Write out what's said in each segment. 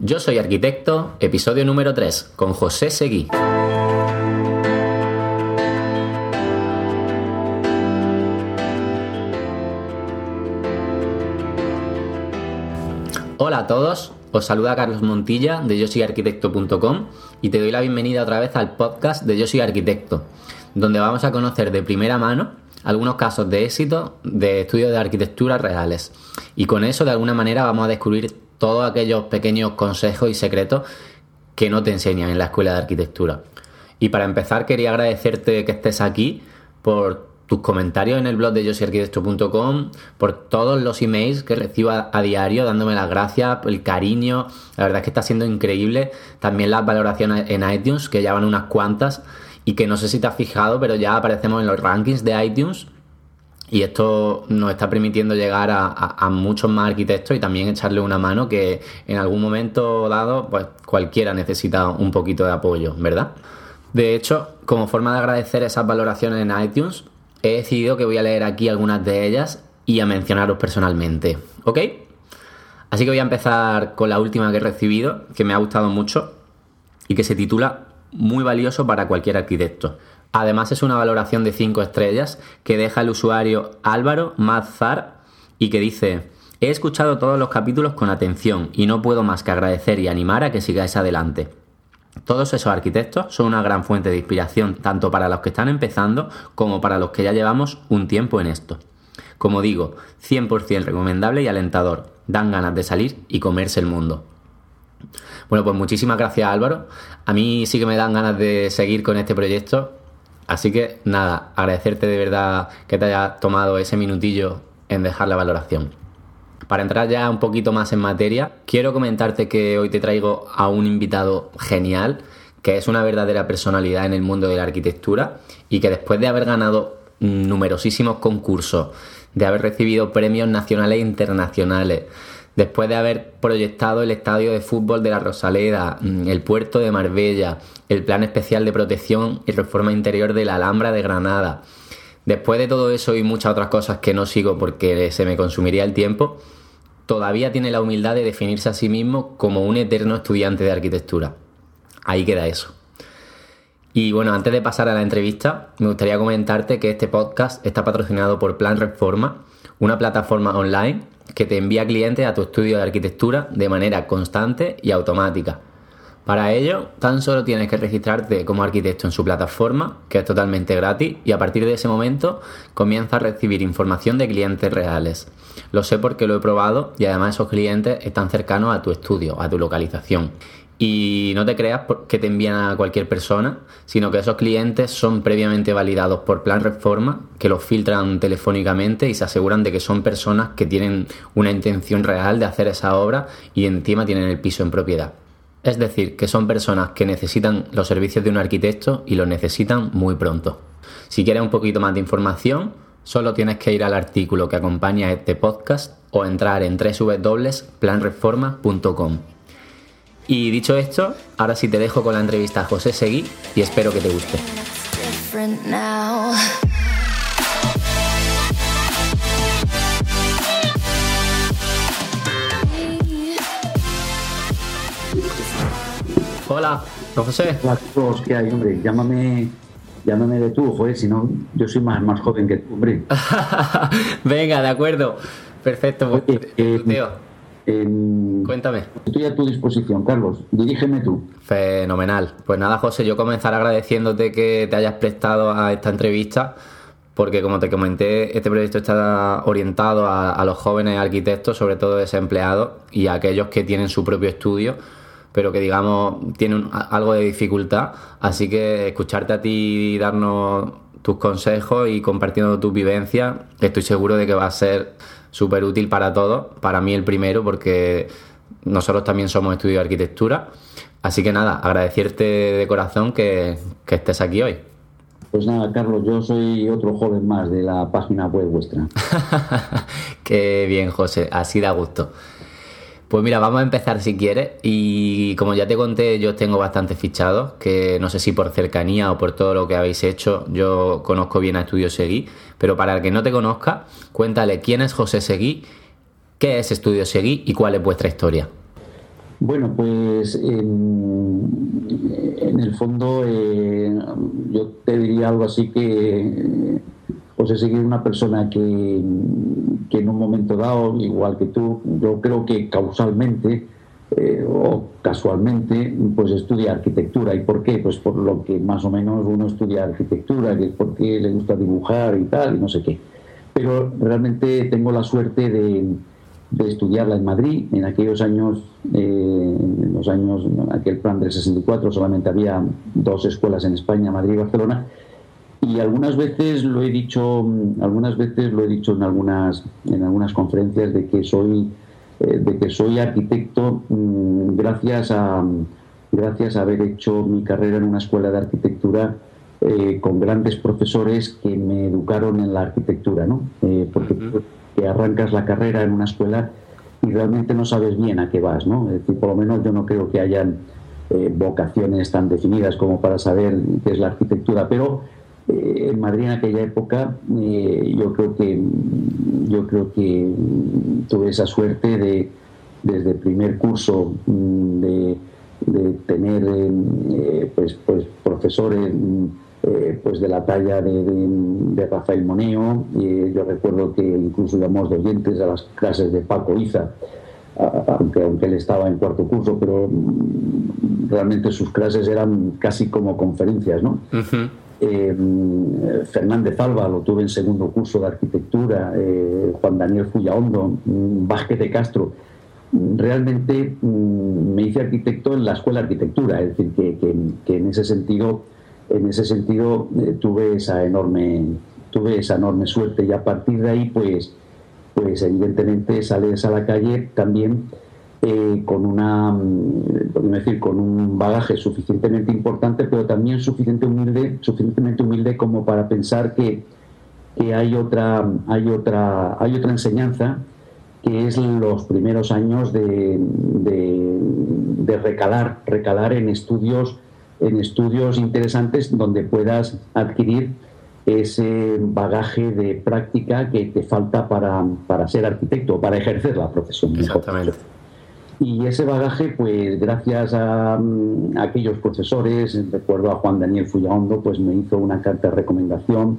Yo soy arquitecto, episodio número 3, con José Seguí. Hola a todos, os saluda Carlos Montilla de yo soy arquitecto.com y te doy la bienvenida otra vez al podcast de Yo soy arquitecto, donde vamos a conocer de primera mano algunos casos de éxito de estudios de arquitectura reales. Y con eso de alguna manera vamos a descubrir todos aquellos pequeños consejos y secretos que no te enseñan en la escuela de arquitectura. Y para empezar quería agradecerte que estés aquí por tus comentarios en el blog de yosyarquitecto.com, por todos los emails que recibo a, diario dándome las gracias, el cariño, la verdad es que está siendo increíble. También las valoraciones en iTunes, que ya van unas cuantas y que no sé si te has fijado, pero ya aparecemos en los rankings de iTunes y esto nos está permitiendo llegar a, muchos más arquitectos y también echarle una mano que en algún momento dado, pues cualquiera necesita un poquito de apoyo, ¿verdad? De hecho, como forma de agradecer esas valoraciones en iTunes, he decidido que voy a leer aquí algunas de ellas y a mencionaros personalmente, ¿ok? Así que voy a empezar con la última que he recibido, que me ha gustado mucho y que se titula Muy valioso para cualquier arquitecto. Además es una valoración de 5 estrellas que deja el usuario Álvaro Mazar y que dice, he escuchado todos los capítulos con atención y no puedo más que agradecer y animar a que sigáis adelante. Todos esos arquitectos son una gran fuente de inspiración tanto para los que están empezando como para los que ya llevamos un tiempo en esto. Como digo, 100% recomendable y alentador. Dan ganas de salir y comerse el mundo. Bueno, pues muchísimas gracias Álvaro. A mí sí que me dan ganas de seguir con este proyecto Así que nada, agradecerte de verdad que te hayas tomado ese minutillo en dejar la valoración. Para entrar ya un poquito más en materia, quiero comentarte que hoy te traigo a un invitado genial, que es una verdadera personalidad en el mundo de la arquitectura y que después de haber ganado numerosísimos concursos, de haber recibido premios nacionales e internacionales, después de haber proyectado el estadio de fútbol de la Rosaleda, mm, el puerto de Marbella, el plan especial de protección y reforma interior de la Alhambra de Granada. Después de todo eso y muchas otras cosas que no sigo porque se me consumiría el tiempo, todavía tiene la humildad de definirse a sí mismo como un eterno estudiante de arquitectura. Ahí queda eso. Y bueno, antes de pasar a la entrevista, me gustaría comentarte que este podcast está patrocinado por Plan Reforma, una plataforma online que te envía clientes a tu estudio de arquitectura de manera constante y automática. Para ello, tan solo tienes que registrarte como arquitecto en su plataforma, que es totalmente gratis, y a partir de ese momento comienza a recibir información de clientes reales. Lo sé porque lo he probado y además esos clientes están cercanos a tu estudio, a tu localización. Y no te creas que te envían a cualquier persona, sino que esos clientes son previamente validados por Plan Reforma, que los filtran telefónicamente y se aseguran de que son personas que tienen una intención real de hacer esa obra y encima tienen el piso en propiedad. Es decir, que son personas que necesitan los servicios de un arquitecto y los necesitan muy pronto. Si quieres un poquito más de información, solo tienes que ir al artículo que acompaña este podcast o entrar en www.planreforma.com. Y dicho esto, ahora sí te dejo con la entrevista a José Seguí y espero que te guste. Hola, don José. Hola, todos, ¿qué hay, hombre? Llámame, llámame de tú, joder, si no, yo soy más, más joven que tú, hombre. Venga, de acuerdo. Perfecto, pues, eh, Cuéntame. Estoy a tu disposición, Carlos. Dirígeme tú. Fenomenal. Pues nada, José, yo comenzar agradeciéndote que te hayas prestado a esta entrevista, porque como te comenté, este proyecto está orientado a, los jóvenes arquitectos, sobre todo desempleados, y a aquellos que tienen su propio estudio pero que digamos tienen algo de dificultad. Así que escucharte a ti y darnos tus consejos y compartiendo tus vivencias, estoy seguro de que va a ser súper útil para todos, para mí el primero, porque nosotros también somos estudio de arquitectura. Así que nada, agradecerte de corazón que, estés aquí hoy. Pues nada, Carlos, yo soy otro joven más de la página web vuestra. Qué bien, José, así da gusto. Pues mira, vamos a empezar si quieres. Y como ya te conté, yo tengo bastante fichados, que no sé si por cercanía o por todo lo que habéis hecho, yo conozco bien a Estudio Seguí. Pero para el que no te conozca, cuéntale quién es José Seguí, qué es Estudio Seguí y cuál es vuestra historia. Bueno, pues en, el fondo eh, yo te diría algo así que pues he seguido una persona que, que, en un momento dado, igual que tú, yo creo que causalmente eh, o casualmente, pues estudia arquitectura. ¿Y por qué? Pues por lo que más o menos uno estudia arquitectura, que es porque le gusta dibujar y tal, y no sé qué. Pero realmente tengo la suerte de, de estudiarla en Madrid. En aquellos años, eh, en los años, aquel plan del 64, solamente había dos escuelas en España, Madrid y Barcelona y algunas veces lo he dicho algunas veces lo he dicho en algunas en algunas conferencias de que soy eh, de que soy arquitecto mm, gracias a gracias a haber hecho mi carrera en una escuela de arquitectura eh, con grandes profesores que me educaron en la arquitectura no eh, porque te arrancas la carrera en una escuela y realmente no sabes bien a qué vas no es decir por lo menos yo no creo que hayan vocaciones tan definidas como para saber qué es la arquitectura pero eh, en Madrid en aquella época eh, yo creo que yo creo que tuve esa suerte de desde el primer curso mm, de, tener eh, pues, pues profesores pues de la talla de, Rafael Moneo yo recuerdo que incluso íbamos de oyentes a las clases de Paco Iza aunque, aunque él estaba en cuarto curso, pero mm, realmente sus clases eran casi como conferencias, ¿no? Eh, Fernández Alba lo tuve en segundo curso de arquitectura, eh, Juan Daniel Fullaondo, mm, Vázquez de Castro. Realmente mm, me hice arquitecto en la escuela de arquitectura, es decir, que, en ese sentido, en ese sentido eh, tuve esa enorme, tuve esa enorme suerte y a partir de ahí, pues, pues evidentemente sales a la calle también eh, con una, mm, decir, con un bagaje suficientemente importante, pero también suficiente humilde, suficientemente humilde como para pensar que, hay otra, hay otra, hay otra enseñanza que es los primeros años de, de, recalar, recalar en estudios, en estudios interesantes donde puedas adquirir ese bagaje de práctica que te falta para, para ser arquitecto, para ejercer la profesión. Exactamente. Y ese bagaje, pues gracias a, mm, aquellos profesores, recuerdo a Juan Daniel Fullaondo, pues me hizo una carta de recomendación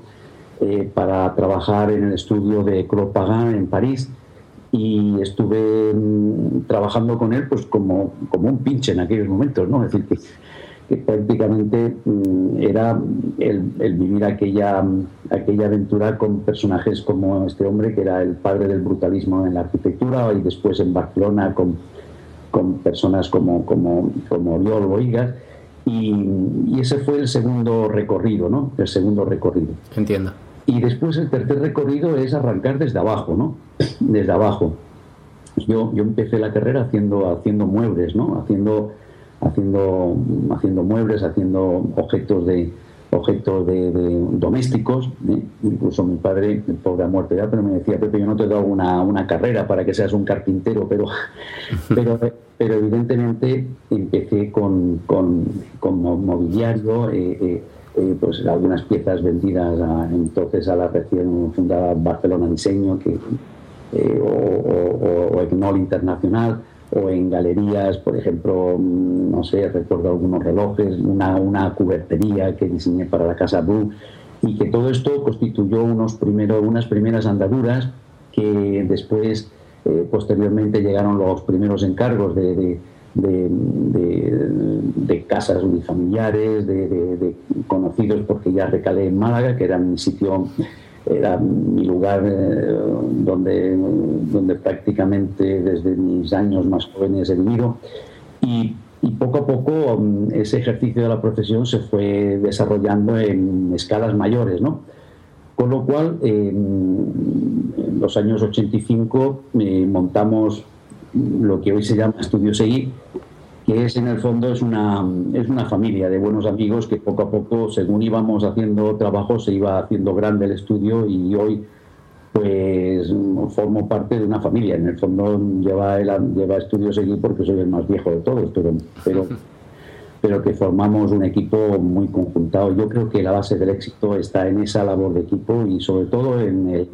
eh, para trabajar en el estudio de Claude Pagan en París y estuve mm, trabajando con él pues como, como un pinche en aquellos momentos, ¿no? Es decir, que, que prácticamente mm, era el, el, vivir aquella, aquella aventura con personajes como este hombre, que era el padre del brutalismo en la arquitectura, y después en Barcelona con con personas como, como, como Oriol Boigas. Y, ese fue el segundo recorrido, ¿no? El segundo recorrido. Entiendo. Y después el tercer recorrido es arrancar desde abajo, ¿no? Desde abajo. Yo, yo empecé la carrera haciendo, haciendo muebles, ¿no? Haciendo, haciendo, haciendo muebles, haciendo objetos de, objetos de, domésticos. ¿eh? Incluso mi padre, pobre ha muerto ya, pero me decía, Pepe, yo no te he dado una, una carrera para que seas un carpintero, pero, pero, pero evidentemente empecé con, con, con mobiliario. Eh, eh, pues algunas piezas vendidas entonces a la recién fundada Barcelona Diseño que, o, o, o Internacional o en galerías, por ejemplo, mm, no sé, recuerdo algunos relojes, una, una cubertería que diseñé para la Casa Blue, y que todo esto constituyó unos primero, unas primeras andaduras que después, eh, posteriormente, llegaron los primeros encargos de, de, de, casas unifamiliares, de, conocidos, porque ya recalé en Málaga, que era mi sitio era mi lugar eh, donde, donde prácticamente desde mis años más jóvenes he vivido. Y, poco a poco mm, ese ejercicio de la profesión se fue desarrollando en escalas mayores, ¿no? Con lo cual, en los años 85 eh, montamos lo que hoy se llama Estudio Seguir, que es en el fondo es una, es una familia de buenos amigos que poco a poco, según íbamos haciendo trabajo, se iba haciendo grande el estudio y hoy pues formo parte de una familia. En el fondo lleva, el, lleva estudios allí porque soy el más viejo de todos, pero, pero que formamos un equipo muy conjuntado. Yo creo que la base del éxito está en esa labor de equipo y sobre todo en el,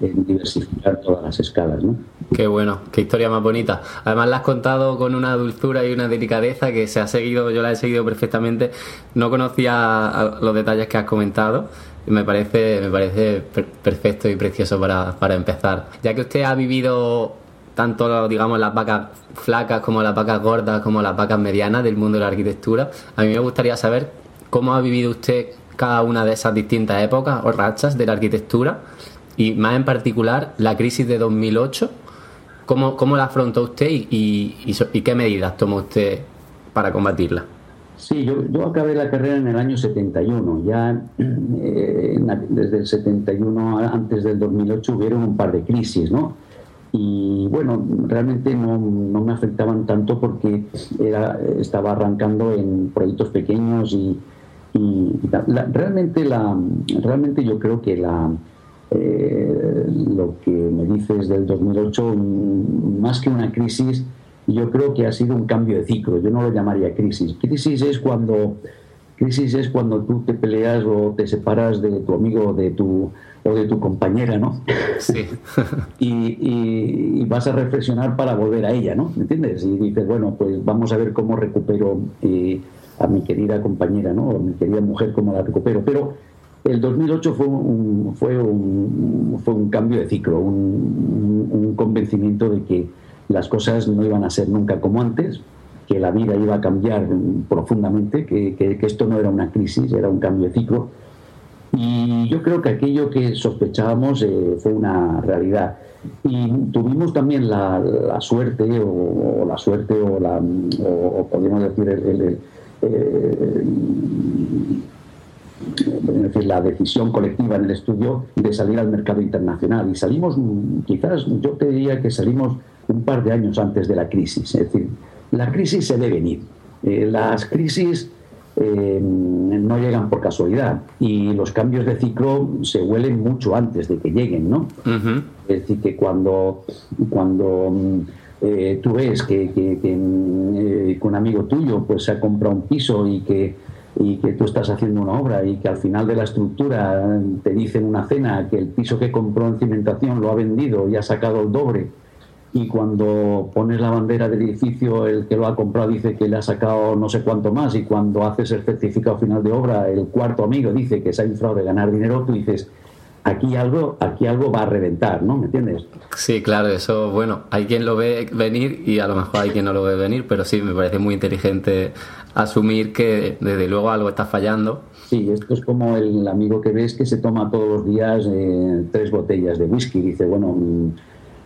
en diversificar todas las escalas. ¿no? Qué bueno, qué historia más bonita. Además la has contado con una dulzura y una delicadeza que se ha seguido, yo la he seguido perfectamente. No conocía los detalles que has comentado. Me parece, me parece perfecto y precioso para, para empezar. Ya que usted ha vivido tanto digamos las vacas flacas como las vacas gordas como las vacas medianas del mundo de la arquitectura. A mí me gustaría saber cómo ha vivido usted cada una de esas distintas épocas o rachas de la arquitectura y más en particular la crisis de 2008. ¿Cómo, cómo la afrontó usted y, y, qué medidas tomó usted para combatirla? Sí, yo, yo, acabé la carrera en el año 71. Ya eh, desde el 71 antes del 2008 hubieron un par de crisis, ¿no? Y bueno, realmente no, no, me afectaban tanto porque era, estaba arrancando en proyectos pequeños y, y, realmente, la, realmente yo creo que la, eh, lo que me dices del 2008, más que una crisis, yo creo que ha sido un cambio de ciclo. Yo no lo llamaría crisis. Crisis es cuando crisis es cuando tú te peleas o te separas de tu amigo de tu, o de tu compañera, ¿no? Sí. y, vas a reflexionar para volver a ella, ¿no? ¿Me entiendes? Y dices, bueno, pues vamos a ver cómo recupero eh, a mi querida compañera, ¿no? O a mi querida mujer, cómo la recupero. Pero el 2008 fue un, fue un, fue un cambio de ciclo, un, un convencimiento de que las cosas no iban a ser nunca como antes, que la vida iba a cambiar profundamente, que, que, esto no era una crisis, era un cambio de ciclo. Y yo creo que aquello que sospechábamos eh, fue una realidad. Y tuvimos también la, suerte, o, la suerte, o, la, o, decir, el, decir, la decisión colectiva en el estudio de salir al mercado internacional. Y salimos, quizás yo te diría que salimos un par de años antes de la crisis. Es decir, la crisis se debe venir. Eh, las crisis eh, no llegan por casualidad y los cambios de ciclo se huelen mucho antes de que lleguen, ¿no? Es decir, que cuando, cuando eh, tú ves que, que, un amigo tuyo pues se ha comprado un piso y que, y que tú estás haciendo una obra y que al final de la estructura te dicen una cena que el piso que compró en cimentación lo ha vendido y ha sacado el doble y cuando pones la bandera del edificio, el que lo ha comprado dice que le ha sacado no sé cuánto más y cuando haces el certificado final de obra, el cuarto amigo dice que se ha inflado de ganar dinero, tú dices, aquí algo, aquí algo va a reventar, ¿no? ¿Me entiendes? Sí, claro, eso, bueno, hay quien lo ve venir y a lo mejor hay quien no lo ve venir, pero sí, me parece muy inteligente asumir que desde luego algo está fallando. Sí, esto es como el amigo que ves que se toma todos los días eh, tres botellas de whisky, dice, bueno mm,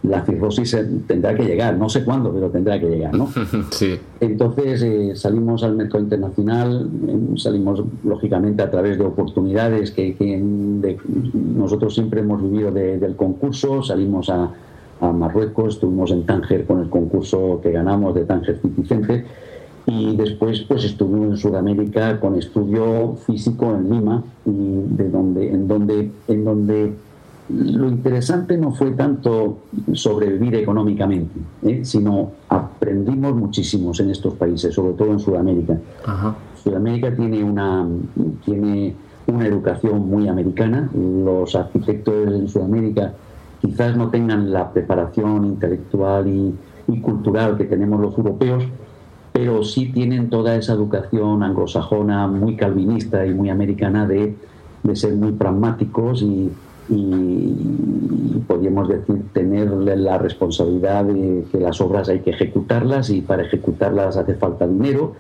la cirrosis tendrá que llegar, no sé cuándo, pero tendrá que llegar, ¿no? Sí. Entonces eh, salimos al mercado internacional, em, salimos lógicamente a través de oportunidades que, nosotros siempre hemos vivido del concurso, salimos a, Marruecos, estuvimos en Tánger con el concurso que ganamos de Tánger City Center y después pues estuvimos en Sudamérica con estudio físico en Lima y de donde en donde en donde lo interesante no fue tanto sobrevivir económicamente, ¿eh? sino aprendimos muchísimos en estos países, sobre todo en Sudamérica. Sudamérica tiene una, tiene una educación muy americana. Los arquitectos en Sudamérica quizás no tengan la preparación intelectual y, cultural que tenemos los europeos, pero sí tienen toda esa educación anglosajona, muy calvinista y muy americana de, de ser muy pragmáticos y y podríamos decir tener la responsabilidad de que las obras hay que ejecutarlas y para ejecutarlas hace falta dinero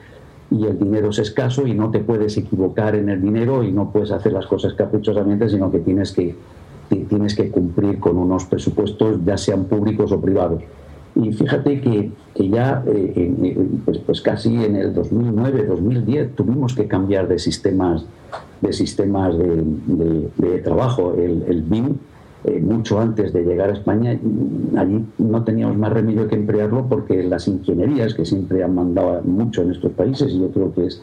y el dinero es escaso y no te puedes equivocar en el dinero y no puedes hacer las cosas caprichosamente sino que tienes que tienes que cumplir con unos presupuestos ya sean públicos o privados y fíjate que, que ya eh, pues, pues casi en el 2009 2010 tuvimos que cambiar de sistemas de sistemas de, trabajo. El, el BIM, eh, mucho antes de llegar a España, allí no teníamos más remedio que emplearlo porque las ingenierías, que siempre han mandado mucho en estos países, y yo creo que es,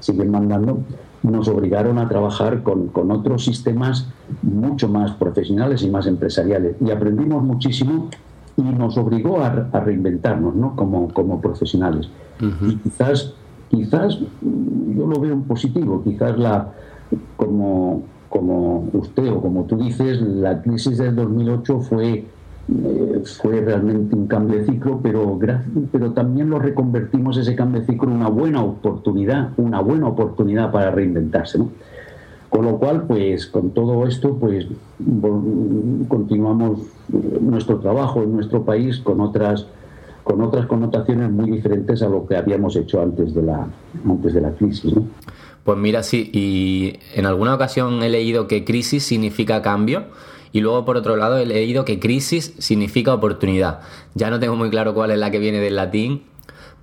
siguen mandando, nos obligaron a trabajar con, con, otros sistemas mucho más profesionales y más empresariales. Y aprendimos muchísimo y nos obligó a, reinventarnos ¿no? como, como profesionales. Y quizás, quizás yo lo veo en positivo, quizás la, como, como usted o como tú dices, la crisis del 2008 fue eh, fue realmente un cambio de ciclo, pero, pero también lo reconvertimos ese cambio de ciclo en una buena oportunidad, una buena oportunidad para reinventarse. Con lo cual, pues con todo esto, pues continuamos nuestro trabajo en nuestro país con otras con otras connotaciones muy diferentes a lo que habíamos hecho antes de la antes de la crisis. Pues mira, sí, y en alguna ocasión he leído que crisis significa cambio y luego, por otro lado, he leído que crisis significa oportunidad. Ya no tengo muy claro cuál es la que viene del latín,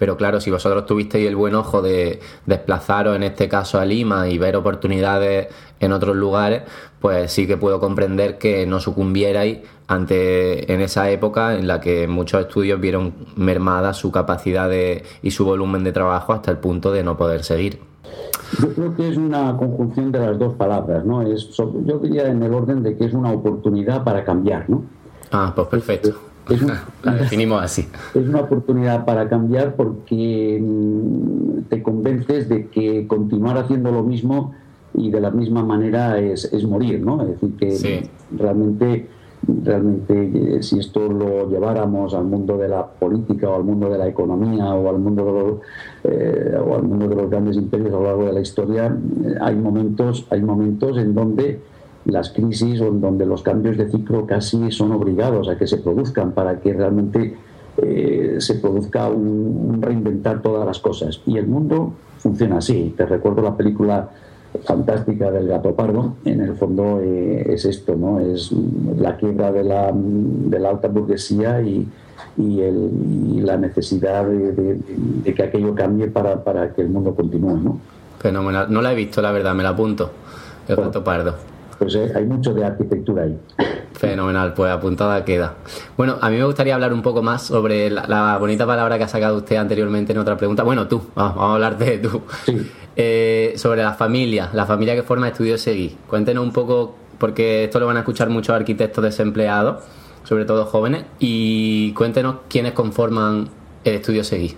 pero claro, si vosotros tuvisteis el buen ojo de desplazaros, en este caso a Lima, y ver oportunidades en otros lugares, pues sí que puedo comprender que no sucumbierais ante en esa época en la que muchos estudios vieron mermada su capacidad y su volumen de trabajo hasta el punto de no poder seguir. Yo creo que es una conjunción de las dos palabras, ¿no? Es, yo diría en el orden de que es una oportunidad para cambiar, ¿no? Ah, pues perfecto. la definimos así. Es una oportunidad para cambiar porque mm, te convences de que continuar haciendo lo mismo y de la misma manera es, es morir, ¿no? Es decir, que realmente realmente eh, si esto lo lleváramos al mundo de la política o al mundo de la economía o al mundo de los, eh, o al mundo de los grandes imperios a lo largo de la historia, eh, hay momentos, hay momentos en donde las crisis o en donde los cambios de ciclo casi son obligados a que se produzcan para que realmente se produzca un, un, reinventar todas las cosas. Y el mundo funciona así. Te recuerdo la película fantástica del gato pardo, en el fondo eh, es esto, ¿no? Es la quiebra de la, de la alta burguesía y, y, el, la necesidad de, que aquello cambie para, para, que el mundo continúe, ¿no? Fenomenal. No la he visto, la verdad, me la apunto. El gato pardo. Pues eh, hay mucho de arquitectura ahí. Fenomenal, pues apuntada queda. Bueno, a mí me gustaría hablar un poco más sobre la, bonita palabra que ha sacado usted anteriormente en otra pregunta. Bueno, tú, vamos, a hablar de tú. Eh, sobre la familia, la familia que forma Estudio Seguí. Cuéntenos un poco, porque esto lo van a escuchar muchos arquitectos desempleados, sobre todo jóvenes, y cuéntenos quiénes conforman Estudio Seguí.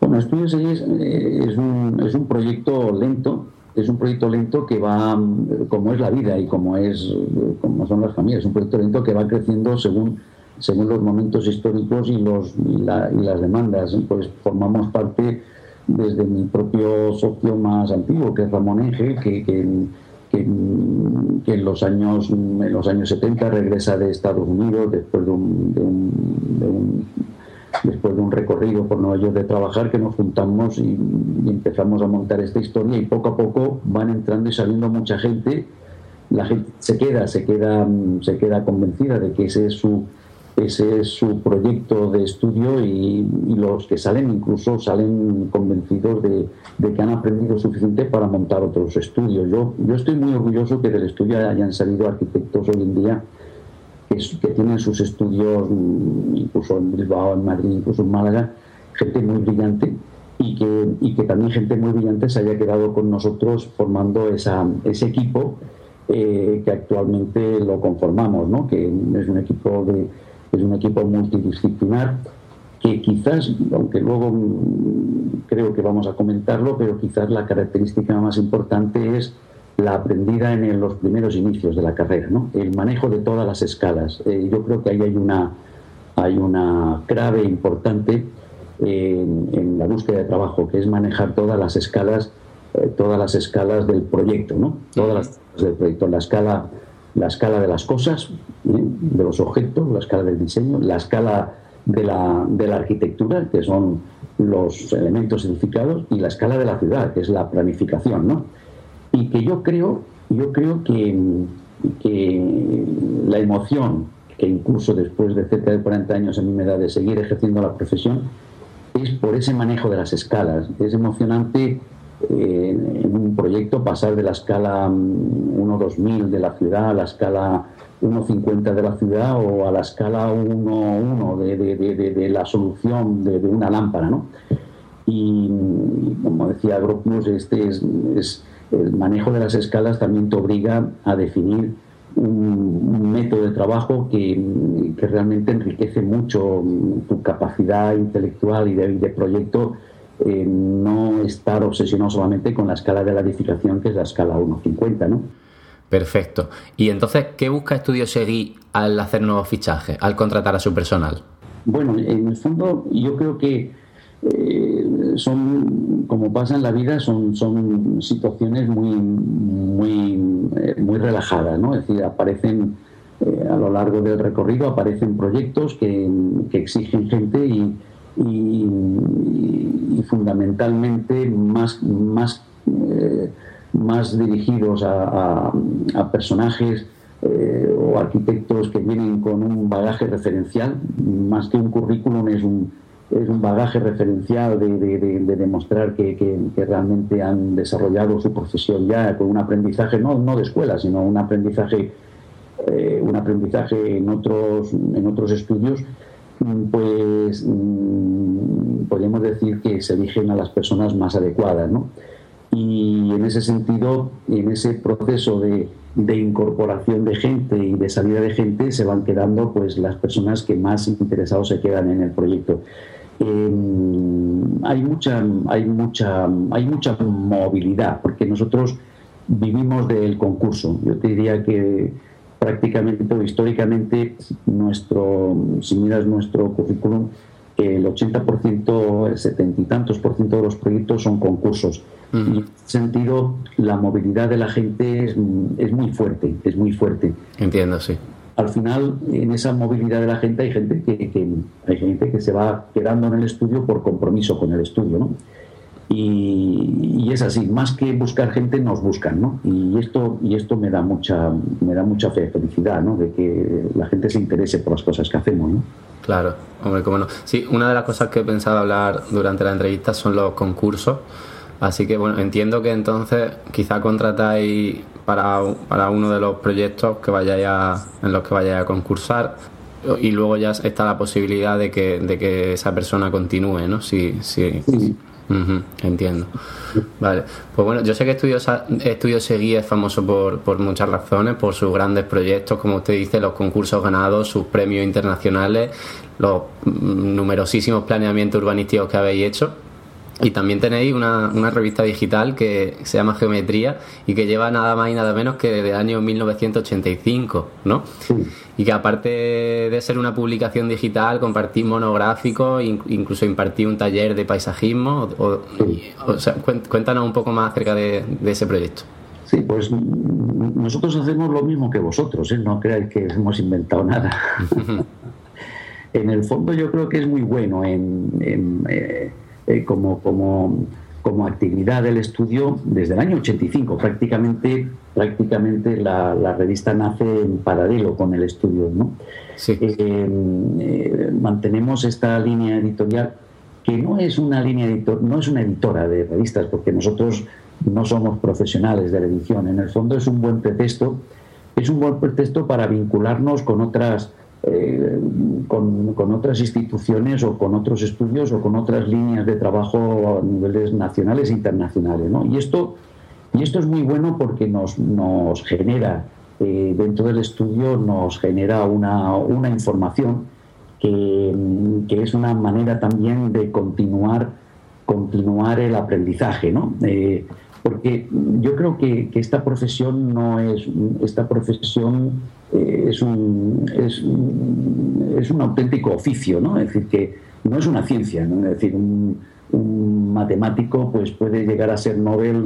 Bueno, Estudio Seguí eh, es un proyecto lento es un proyecto lento que va, como es la vida y como, es, como son las familias, es un proyecto lento que va creciendo según, según los momentos históricos y, los, y, las demandas. Pues formamos parte desde mi propio socio más antiguo, que es Ramón Engel, que, que, en, los años, en los años 70 regresa de Estados Unidos después de un después de un recorrido por Nueva York de trabajar, que nos juntamos y, empezamos a montar esta historia y poco a poco van entrando y saliendo mucha gente. La gente se queda, se queda, se queda convencida de que ese es su, ese es su proyecto de estudio y, los que salen incluso salen convencidos de, que han aprendido suficiente para montar otros estudios. Yo, yo estoy muy orgulloso que del estudio hayan salido arquitectos hoy en día que, tienen sus estudios mm, incluso en Bilbao, en Madrid, incluso en Málaga, gente muy brillante y que, y que también gente muy brillante se haya quedado con nosotros formando esa, ese equipo eh, que actualmente lo conformamos, ¿no? que es un equipo de, es un equipo multidisciplinar que quizás, aunque luego mm, creo que vamos a comentarlo, pero quizás la característica más importante es la aprendida en los primeros inicios de la carrera, ¿no? el manejo de todas las escalas. Eh, yo creo que ahí hay una, hay una clave importante en, la búsqueda de trabajo, que es manejar todas las escalas, eh, todas las escalas del proyecto, ¿no? todas las del proyecto, la escala, la escala de las cosas, ¿eh? de los objetos, la escala del diseño, la escala de la, de la arquitectura, que son los elementos edificados, y la escala de la ciudad, que es la planificación, ¿no? Y que yo creo, yo creo que, la emoción que incluso después de cerca de 40 años a mí me da de seguir ejerciendo la profesión es por ese manejo de las escalas. Es emocionante eh, en un proyecto pasar de la escala 1-2000 mm, de la ciudad a la escala 1.50 de la ciudad o a la escala 1.1 de, de, la solución de, una lámpara. ¿no? Y, como decía Gropius, este es el manejo de las escalas también te obliga a definir un, método de trabajo que, realmente enriquece mucho tu capacidad intelectual y de, proyecto, no estar obsesionado solamente con la escala de la edificación, que es la escala 1.50, ¿no? Perfecto. Y entonces, ¿qué busca Estudio Seguí al hacer nuevos fichajes, al contratar a su personal? Bueno, en el fondo yo creo que eh, son, como pasa en la vida, son, son situaciones muy, muy, eh, muy relajadas, ¿no? Es decir, aparecen eh, a lo largo del recorrido, aparecen proyectos que, exigen gente y, y, fundamentalmente más, más, más dirigidos a, a, personajes o arquitectos que vienen con un bagaje referencial, más que un currículum es un es un bagaje referencial de, demostrar que, realmente han desarrollado su profesión ya con un aprendizaje no, no de escuela, sino un aprendizaje, eh, un aprendizaje en otros, en otros estudios, pues mm, podríamos decir que se eligen a las personas más adecuadas. ¿no? Y en ese sentido, en ese proceso de, incorporación de gente y de salida de gente, se van quedando pues las personas que más interesados se quedan en el proyecto. Em, hay mucha, hay mucha, hay mucha movilidad, porque nosotros vivimos del concurso. Yo te diría que prácticamente o históricamente nuestro, si miras nuestro currículum, el 80%, el 70 y tantos por ciento de los proyectos son concursos. Y en ese sentido, la movilidad de la gente es, es muy fuerte, es muy fuerte. Entiendo, sí al final en esa movilidad de la gente hay gente que, hay gente que se va quedando en el estudio por compromiso con el estudio, ¿no? Y, es así, más que buscar gente nos buscan, ¿no? Y esto y esto me da mucha me da mucha felicidad, ¿no? De que la gente se interese por las cosas que hacemos, ¿no? Claro, hombre, cómo no. Sí, una de las cosas que he pensado hablar durante la entrevista son los concursos. Así que bueno, entiendo que entonces quizá contratáis para, para uno de los proyectos que vayáis a, en los que vayáis a concursar y luego ya está la posibilidad de que, de que esa persona continúe, ¿no? Sí, sí. entiendo. Vale. Pues bueno, yo sé que Estudio, Estudio Seguí es famoso por, por muchas razones, por sus grandes proyectos, como usted dice, los concursos ganados, sus premios internacionales, los numerosísimos planeamientos urbanísticos que habéis hecho. Y también tenéis una, una, revista digital que se llama Geometría y que lleva nada más y nada menos que desde el año 1985, ¿no? Y que aparte de ser una publicación digital, compartís monográficos, incluso impartí un taller de paisajismo. O, sea, cuéntanos un poco más acerca de, ese proyecto. Sí, pues nosotros hacemos lo mismo que vosotros, ¿eh? no creáis que hemos inventado nada. en el fondo yo creo que es muy bueno en... Eh, eh, como, como, como, actividad del estudio desde el año 85. Prácticamente, prácticamente la, la revista nace en paralelo con el estudio. ¿no? Eh, eh, mantenemos esta línea editorial que no es una línea editor, no es una editora de revistas, porque nosotros no somos profesionales de la edición. En el fondo es un buen pretexto, es un buen pretexto para vincularnos con otras eh, con, otras instituciones o con otros estudios o con otras líneas de trabajo a niveles nacionales e internacionales. Y, esto, y esto es muy bueno porque nos, nos genera, eh, dentro del estudio, nos genera una, una información que, que, es una manera también de continuar, continuar el aprendizaje. ¿no? Eh, porque yo creo que, esta profesión no es esta profesión eh, es, un, es, un auténtico oficio no es decir que no es una ciencia ¿no? es decir un, matemático pues puede llegar a ser Nobel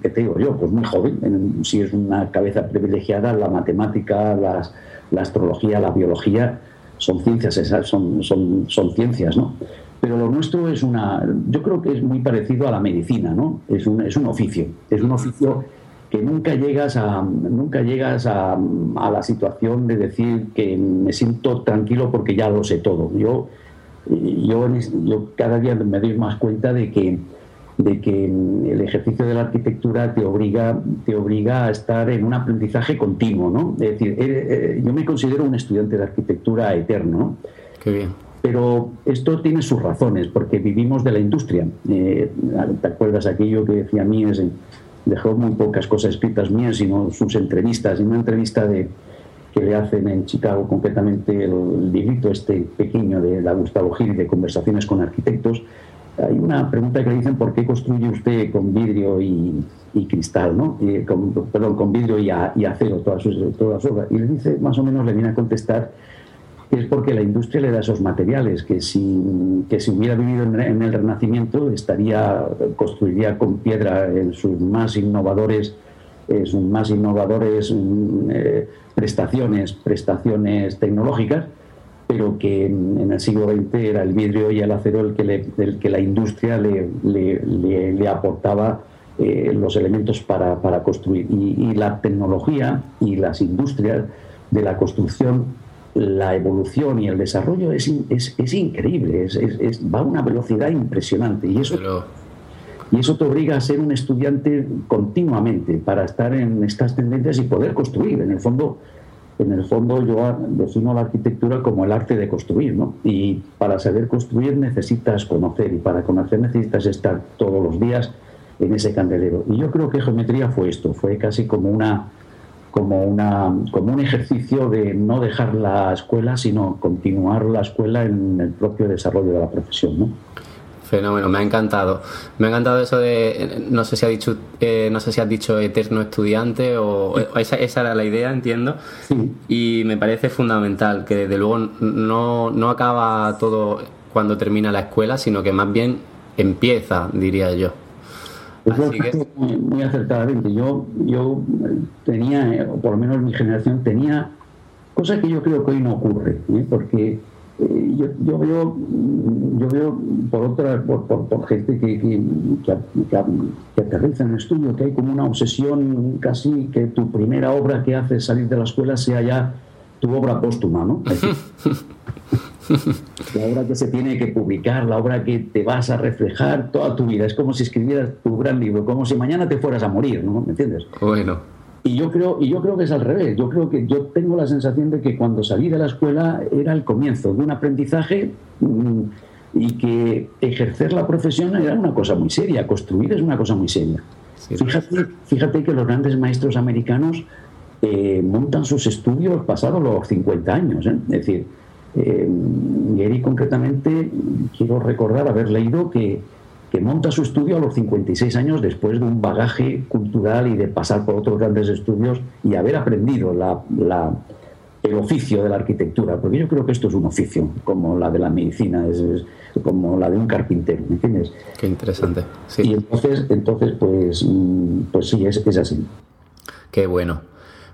qué te digo yo pues muy joven si es una cabeza privilegiada la matemática la astrología la biología son ciencias son, son, son ciencias no pero lo nuestro es una, yo creo que es muy parecido a la medicina, ¿no? Es un, es un oficio, es un oficio que nunca llegas a nunca llegas a, a, la situación de decir que me siento tranquilo porque ya lo sé todo. Yo, yo, yo cada día me doy más cuenta de que de que el ejercicio de la arquitectura te obliga, te obliga a estar en un aprendizaje continuo, ¿no? Es decir, eh, eh, yo me considero un estudiante de arquitectura eterno. ¿no? Qué bien. Pero esto tiene sus razones, porque vivimos de la industria. Eh, ¿Te acuerdas aquello que decía Mies? Dejó muy pocas cosas escritas mías, sino sus entrevistas. Y una entrevista de, que le hacen en Chicago, concretamente el, este pequeño de la Gustavo Gil de conversaciones con arquitectos, hay una pregunta que le dicen por qué construye usted con vidrio y, cristal, ¿no? con, perdón, con vidrio y, acero todas sus, todas obras. Y le dice, más o menos le viene a contestar es porque la industria le da esos materiales, que si, que si hubiera vivido en, el Renacimiento estaría, construiría con piedra en sus más innovadores, sus más innovadores mm, eh, prestaciones, prestaciones tecnológicas pero que en, el siglo XX era el vidrio y el acero el que, el que la industria le, le, aportaba eh, los elementos para, para construir. Y, la tecnología y las industrias de la construcción, la evolución y el desarrollo es, es, es increíble, es, va a una velocidad impresionante. Y eso, y eso te obliga a ser un estudiante continuamente para estar en estas tendencias y poder construir. En el fondo, en el fondo yo defino la arquitectura como el arte de construir, ¿no? Y para saber construir necesitas conocer y para conocer necesitas estar todos los días en ese candelero. Y yo creo que geometría fue esto, fue casi como una como una como un ejercicio de no dejar la escuela, sino continuar la escuela en el propio desarrollo de la profesión, ¿no? Fenómeno, me ha encantado. Me ha encantado eso de, no sé si ha dicho, eh, no sé si has dicho eterno estudiante o esa, era la idea, entiendo. Y me parece fundamental que desde luego no, no acaba todo cuando termina la escuela, sino que más bien empieza, diría yo. Así que... muy, acertadamente. Yo, yo tenía, o por lo menos mi generación tenía cosas que yo creo que hoy no ocurre, ¿eh? porque eh, yo, yo, veo yo veo por otra por, por, gente que, que, que, aterriza en el estudio que hay como una obsesión casi que tu primera obra que haces salir de la escuela sea ya tu obra póstuma no la obra que se tiene que publicar la obra que te vas a reflejar toda tu vida es como si escribieras tu gran libro como si mañana te fueras a morir no me entiendes bueno y yo creo, y yo creo que es al revés. Yo creo que yo tengo la sensación de que cuando salí de la escuela era el comienzo de un aprendizaje mm, y que ejercer la profesión era una cosa muy seria, construir es una cosa muy seria. fíjate, fíjate que los grandes maestros americanos eh, montan sus estudios pasados los 50 años. ¿eh? Es decir, eh, Gary concretamente, quiero recordar haber leído que que monta su estudio a los 56 años después de un bagaje cultural y de pasar por otros grandes estudios y haber aprendido el oficio de la arquitectura, porque yo creo que esto es un oficio, como la de la medicina, es, como la de un carpintero, ¿me entiendes? Qué interesante. Sí. Y entonces, entonces pues, mm, pues sí, es, es así. Qué bueno.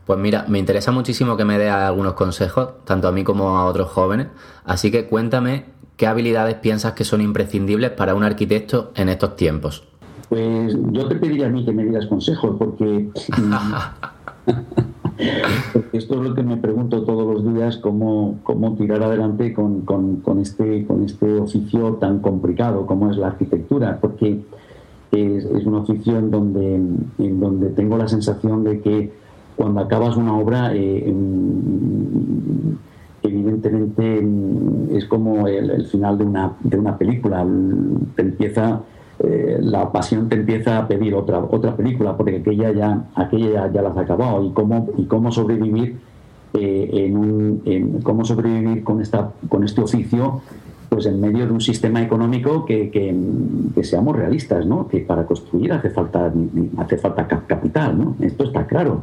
Pues mira, me interesa muchísimo que me dé algunos consejos, tanto a mí como a otros jóvenes. Así que cuéntame ¿Qué habilidades piensas que son imprescindibles para un arquitecto en estos tiempos? Pues yo te pediría a mí que me digas consejos, porque, esto es lo que me pregunto todos los días, cómo, cómo tirar adelante con, este, con este oficio tan complicado como es la arquitectura, porque es, un oficio en donde, en donde tengo la sensación de que cuando acabas una obra eh, evidentemente es como el, final de una, de una película. Te empieza, eh, la pasión te empieza a pedir otra, otra película, porque aquella ya, aquella ya, la has acabado. Y cómo, y cómo sobrevivir eh, en un, cómo sobrevivir con esta, con este oficio pues en medio de un sistema económico que, que, seamos realistas, ¿no? que para construir hace falta, hace falta capital, ¿no? esto está claro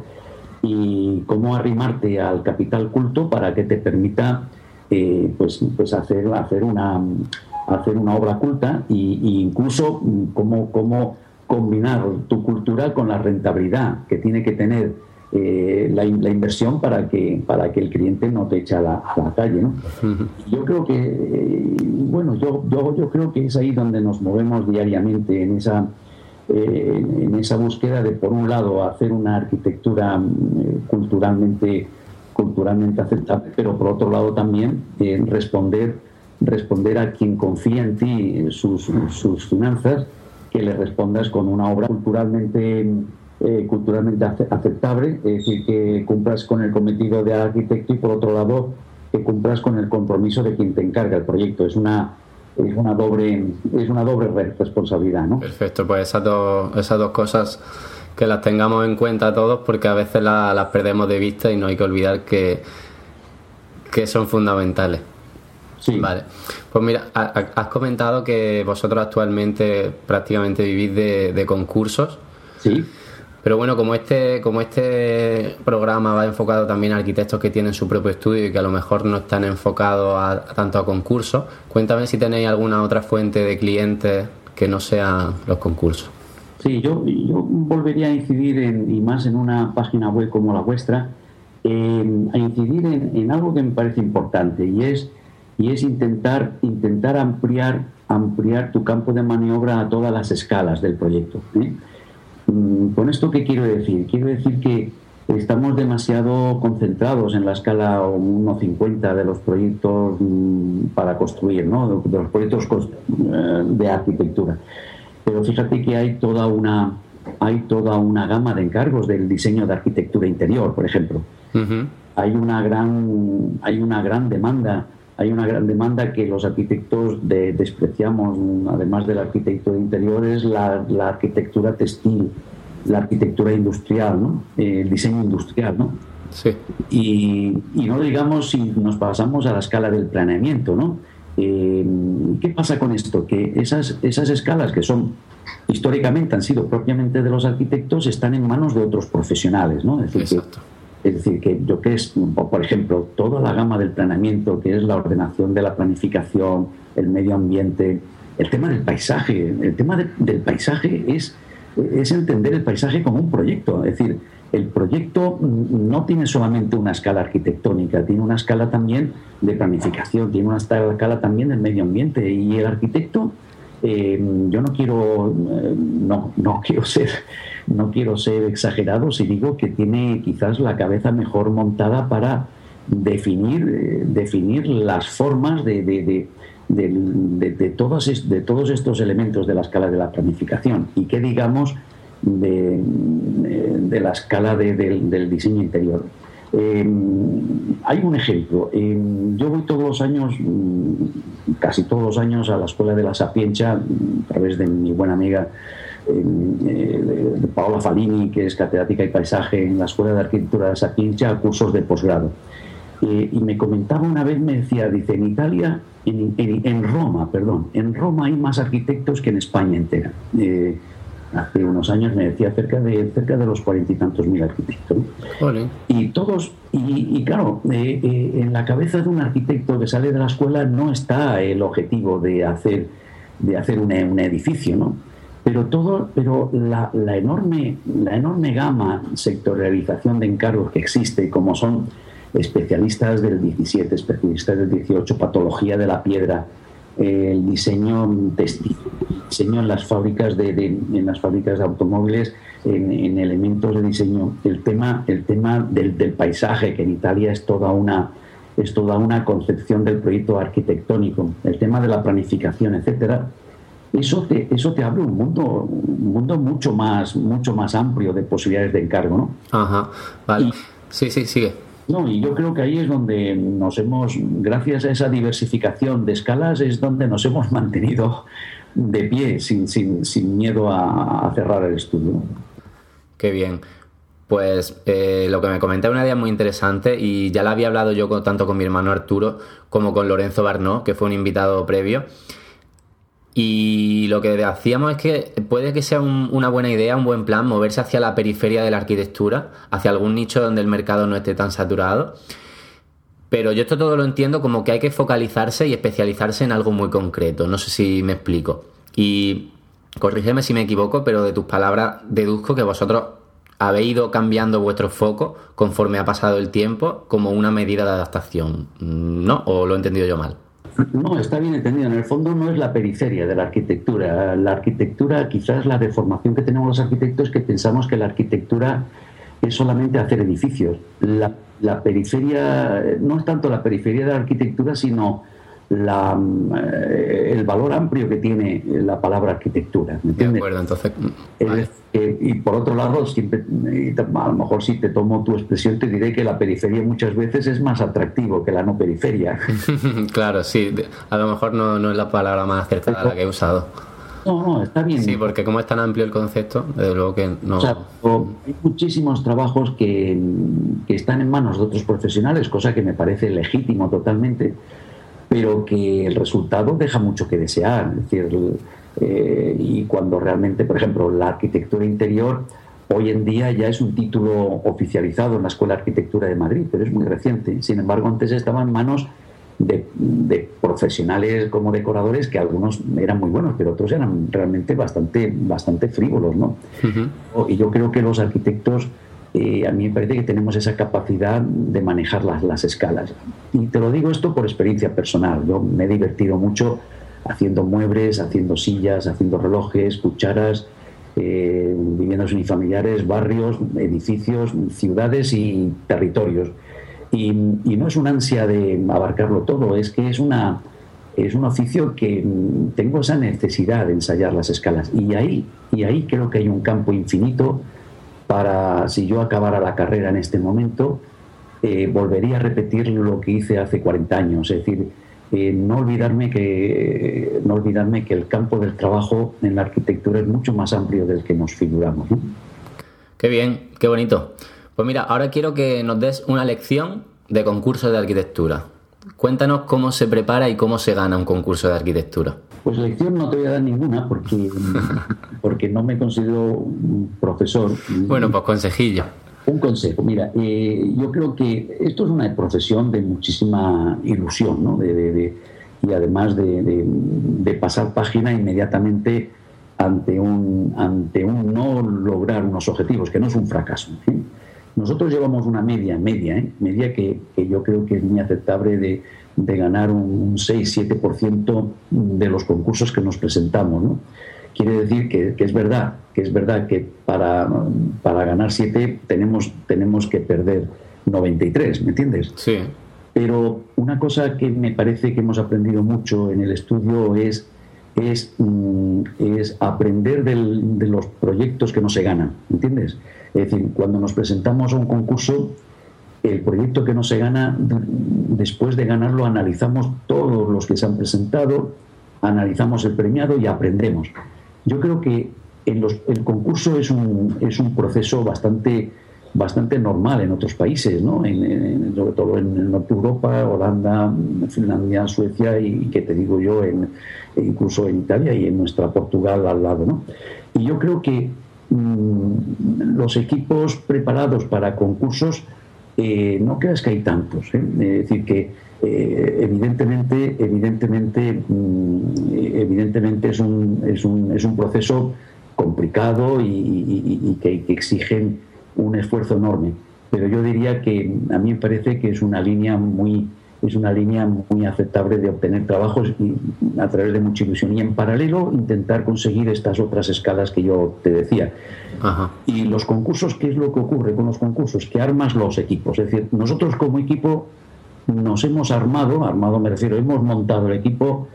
y cómo arrimarte al capital culto para que te permita eh, pues, pues hacer, hacer, una, hacer una obra culta e, incluso cómo, cómo combinar tu cultura con la rentabilidad que tiene que tener eh, la, inversión para que, para que el cliente no te eche a la, calle. ¿no? Yo creo que, eh, bueno, yo, yo, yo creo que es ahí donde nos movemos diariamente, en esa eh, en esa búsqueda de, por un lado, hacer una arquitectura eh, culturalmente, culturalmente aceptable, pero por otro lado también eh, responder, responder a quien confía en ti sus, sus finanzas, que le respondas con una obra culturalmente, culturalmente aceptable, es decir, que cumplas con el cometido del arquitecto y por otro lado, que cumplas con el compromiso de quien te encarga el proyecto. Es una es una doble, es una doble responsabilidad, ¿no? Perfecto, pues esas dos, esas dos cosas que las tengamos en cuenta todos porque a veces las perdemos de vista y no hay que olvidar que, que son fundamentales. Sí. Vale. Pues mira, has comentado que vosotros actualmente prácticamente vivís de, concursos. Sí. Pero bueno, como este, como este programa va enfocado también a arquitectos que tienen su propio estudio y que a lo mejor no están enfocados a, tanto a concursos, cuéntame si tenéis alguna otra fuente de clientes que no sean los concursos. Sí, yo, yo volvería a incidir en, y más en una página web como la vuestra, a incidir en, algo que me parece importante y es, y es intentar, intentar ampliar, ampliar tu campo de maniobra a todas las escalas del proyecto. ¿eh? Mm, ¿Con esto qué quiero decir? Quiero decir que estamos demasiado concentrados en la escala 1.50 de los proyectos mm, para construir, ¿no? de los proyectos eh, de arquitectura. Pero fíjate que hay toda una, hay toda una gama de encargos del diseño de arquitectura interior, por ejemplo. Hay una gran, hay una gran demanda, hay una gran demanda que los arquitectos despreciamos, además del arquitecto de interiores, la, la arquitectura textil, la arquitectura industrial, ¿no? Eh, el diseño industrial, ¿no? Sí. Y, y, no digamos si nos pasamos a la escala del planeamiento, ¿no? Eh, ¿Qué pasa con esto? Que esas, esas escalas que son históricamente han sido propiamente de los arquitectos están en manos de otros profesionales, ¿no? Es decir, que, es decir, que yo que es, por ejemplo, toda la gama del planeamiento, que es la ordenación de la planificación, el medio ambiente, el tema del paisaje, el tema del paisaje es, entender el paisaje como un proyecto, es decir, el proyecto no tiene solamente una escala arquitectónica, tiene una escala también de planificación, tiene una escala también del medio ambiente. Y el arquitecto eh, yo no quiero eh, no, no quiero ser no quiero ser exagerado si digo que tiene quizás la cabeza mejor montada para definir eh, definir las formas de, de, de, todos, de todos estos elementos de la escala de la planificación y que digamos de, de la escala del diseño interior. Em, hay un ejemplo. Em, yo voy todos los años, mm, casi todos los años, a la Escuela de la Sapienza, a través de mi buena amiga em, eh, Paola Falini, que es catedrática y paisaje en la Escuela de Arquitectura de la Sapienza, a cursos de posgrado. Eh, y me comentaba una vez, me decía, dice, en Italia, en, en, Roma, perdón, en Roma hay más arquitectos que en España entera. Hace unos años me decía cerca de cerca de los cuarenta y tantos mil arquitectos. Y todos, y, claro, eh, eh, en la cabeza de un arquitecto que sale de la escuela no está el objetivo de hacer, de hacer un, edificio, ¿no? Pero todo, pero la, la, enorme, la enorme gama sectorialización de encargos que existe, como son especialistas del 17, especialistas del 18, patología de la piedra, el diseño textil, diseño en las fábricas de, en las fábricas de automóviles, en, elementos de diseño. El tema, el tema del, paisaje, que en Italia es toda una es toda una concepción del proyecto arquitectónico, el tema de la planificación, etcétera. Eso te, eso te abre un mundo, un mundo mucho más, mucho más amplio de posibilidades de encargo, ¿no? Ajá, vale. sí, sí, sigue. No, y yo creo que ahí es donde nos hemos, gracias a esa diversificación de escalas, es donde nos hemos mantenido de pie, sin, sin, sin miedo a, cerrar el estudio. Qué bien. Pues eh, lo que me comenté una idea muy interesante y ya la había hablado yo tanto con mi hermano Arturo como con Lorenzo Barnó, que fue un invitado previo. Y lo que hacíamos es que puede que sea una buena idea, un buen plan, moverse hacia la periferia de la arquitectura, hacia algún nicho donde el mercado no esté tan saturado. Pero yo esto todo lo entiendo como que hay que focalizarse y especializarse en algo muy concreto. No sé si me explico. Y corrígeme si me equivoco, pero de tus palabras deduzco que vosotros habéis ido cambiando vuestro foco conforme ha pasado el tiempo como una medida de adaptación. ¿No? ¿O lo he entendido yo mal? No, está bien entendido. En el fondo no es la periferia de la arquitectura. La arquitectura, quizás la deformación que tenemos los arquitectos, que pensamos que la arquitectura es solamente hacer edificios. La, la periferia, no es tanto la periferia de la arquitectura, sino la, eh, el valor amplio que tiene la palabra arquitectura. de acuerdo, entonces. y por otro lado, siempre, a lo mejor si te tomo tu expresión, te diré que la periferia muchas veces es más atractivo que la no periferia. claro, sí. A lo mejor no, no es la palabra más acertada la que he usado. No, no, está bien. Sí, porque como es tan amplio el concepto, desde luego que no. hay muchísimos trabajos que, que están en manos de otros profesionales, cosa que me parece legítimo totalmente pero que el resultado deja mucho que desear. Es decir, eh, y cuando realmente, por ejemplo, la arquitectura interior hoy en día ya es un título oficializado en la Escuela de Arquitectura de Madrid, pero es muy reciente. Sin embargo, antes estaba en manos de, profesionales como decoradores que algunos eran muy buenos, pero otros eran realmente bastante, bastante frívolos. ¿no? Y yo creo que los arquitectos, eh, a mí me parece que tenemos esa capacidad de manejar las, las escalas. Y te lo digo esto por experiencia personal. Yo me he divertido mucho haciendo muebles, haciendo sillas, haciendo relojes, cucharas, eh, viviendas unifamiliares, barrios, edificios, ciudades y territorios. Y, no es una ansia de abarcarlo todo, es que es, una, es un oficio que tengo esa necesidad de ensayar las escalas. Y ahí, y ahí creo que hay un campo infinito para, si yo acabara la carrera en este momento, eh, volvería a repetir lo que hice hace 40 años. Es decir, eh, no, olvidarme que, no olvidarme que el campo del trabajo en la arquitectura es mucho más amplio del que nos figuramos. Qué bien, qué bonito. Pues mira, ahora quiero que nos des una lección de concurso de arquitectura. Cuéntanos cómo se prepara y cómo se gana un concurso de arquitectura. Pues lección no te voy a dar ninguna porque, porque no me considero un profesor. Bueno, pues consejillo. Un consejo, mira, eh, yo creo que esto es una profesión de muchísima ilusión, ¿no? De, y además de, pasar página inmediatamente ante un, ante un no lograr unos objetivos, que no es un fracaso. Nosotros llevamos una media, media, ¿eh? media que, yo creo que es muy aceptable de, ganar un, un 6-7% de los concursos que nos presentamos. ¿no? quiere decir que, es verdad, que es verdad que para, para ganar 7 tenemos, tenemos que perder 93, ¿me entiendes? Sí. Pero una cosa que me parece que hemos aprendido mucho en el estudio es, es, mm, es aprender de los proyectos que no se ganan, ¿entiendes? Es decir, cuando nos presentamos a un concurso, el proyecto que no se gana, después de ganarlo analizamos todos los que se han presentado, analizamos el premiado y aprendemos. Yo creo que el concurso es un, es un proceso bastante, bastante normal en otros países, ¿no? sobre todo en, Norte Europa, Holanda, Finlandia, Suecia y, que te digo yo, en, incluso en Italia y en nuestra Portugal al lado. ¿no? Y yo creo que mm, los equipos preparados para concursos, eh, no creas que hay tantos. ¿eh? Es decir, que eh, evidentemente, evidentemente, mm, evidentemente es un, es un, es un proceso complicado y, que, exigen un esfuerzo enorme. Pero yo diría que a mí me parece que es una línea muy es una línea muy aceptable de obtener trabajos a través de mucha ilusión y en paralelo intentar conseguir estas otras escalas que yo te decía. Y los concursos, ¿qué es lo que ocurre con los concursos? Que armas los equipos. Es decir, nosotros como equipo nos hemos armado, armado me refiero, hemos montado el equipo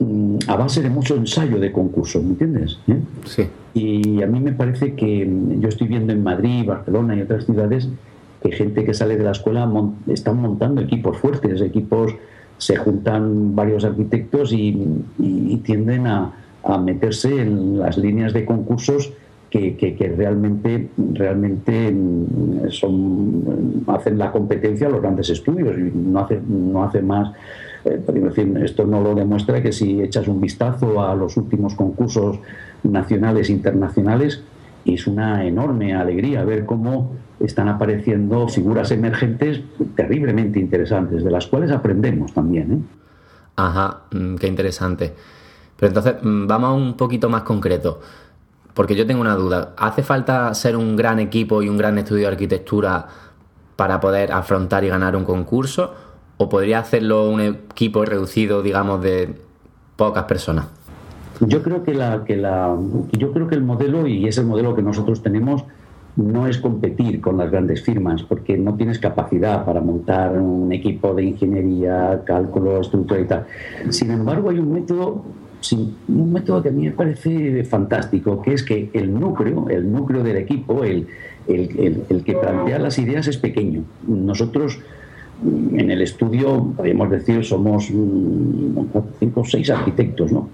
mm, a base de mucho ensayo de concursos, ¿me entiendes? ¿Eh? Sí. Y a mí me parece que yo estoy viendo en Madrid, Barcelona y otras ciudades que gente que sale de la escuela están montando equipos fuertes, equipos, se juntan varios arquitectos y, tienden a, meterse en las líneas de concursos que, realmente, realmente mm, son, hacen la competencia a los grandes estudios y no hace, no hace más. Eh, decir, esto no lo demuestra que si echas un vistazo a los últimos concursos nacionales e internacionales, es una enorme alegría ver cómo están apareciendo figuras emergentes terriblemente interesantes, de las cuales aprendemos también. ¿eh? Ajá, mm, qué interesante. Pero entonces, mm, vamos un poquito más concreto. Porque yo tengo una duda. ¿Hace falta ser un gran equipo y un gran estudio de arquitectura para poder afrontar y ganar un concurso? ¿O podría hacerlo un equipo reducido, digamos, de pocas personas? Yo creo que la, que la, yo creo que el modelo, y es el modelo que nosotros tenemos, no es competir con las grandes firmas, porque no tienes capacidad para montar un equipo de ingeniería, cálculo, estructura y tal. Sin embargo, hay un método un método que a mí me parece fantástico, que es que el núcleo, el núcleo del equipo, el, el, que plantea las ideas es pequeño. Nosotros en el estudio, podríamos decir, somos mm, cinco o seis arquitectos, ¿no?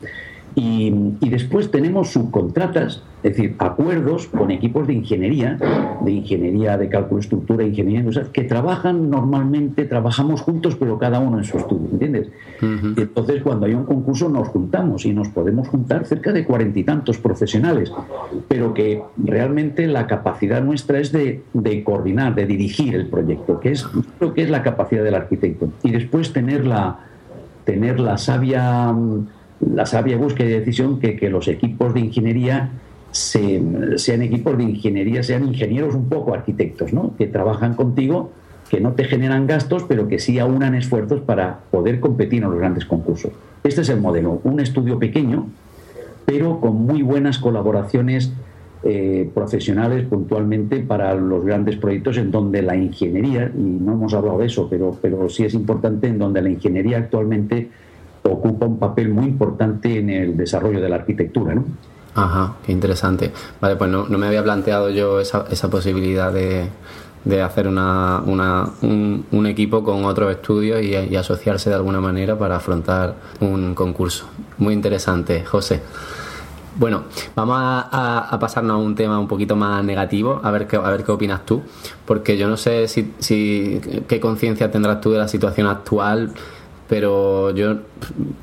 Y, después tenemos subcontratas, es decir, acuerdos con equipos de ingeniería, de ingeniería de cálculo, estructura, ingeniería industrial, que trabajan normalmente, trabajamos juntos, pero cada uno en su estudio, ¿entiendes? entonces, cuando hay un concurso, nos juntamos y nos podemos juntar cerca de cuarenta y tantos profesionales, pero que realmente la capacidad nuestra es de, de coordinar, de dirigir el proyecto, que es lo que es la capacidad del arquitecto. Y después tener la, tener la sabia la sabia búsqueda y decisión que, que los equipos de ingeniería sean equipos de ingeniería, sean ingenieros un poco arquitectos, ¿no? que trabajan contigo, que no te generan gastos, pero que sí aunan esfuerzos para poder competir en los grandes concursos. Este es el modelo, un estudio pequeño, pero con muy buenas colaboraciones eh, profesionales puntualmente para los grandes proyectos en donde la ingeniería, y no hemos hablado de eso, pero, pero sí es importante, en donde la ingeniería actualmente ocupa un papel muy importante en el desarrollo de la arquitectura. ¿no? Ajá, qué interesante. Vale, pues no, me había planteado yo esa, esa posibilidad de, de hacer una, una, un, equipo con otros estudios y, asociarse de alguna manera para afrontar un concurso. Muy interesante, José. Bueno, vamos a, pasarnos a un tema un poquito más negativo, a ver qué, a ver qué opinas tú, porque yo no sé si, si qué conciencia tendrás tú de la situación actual pero yo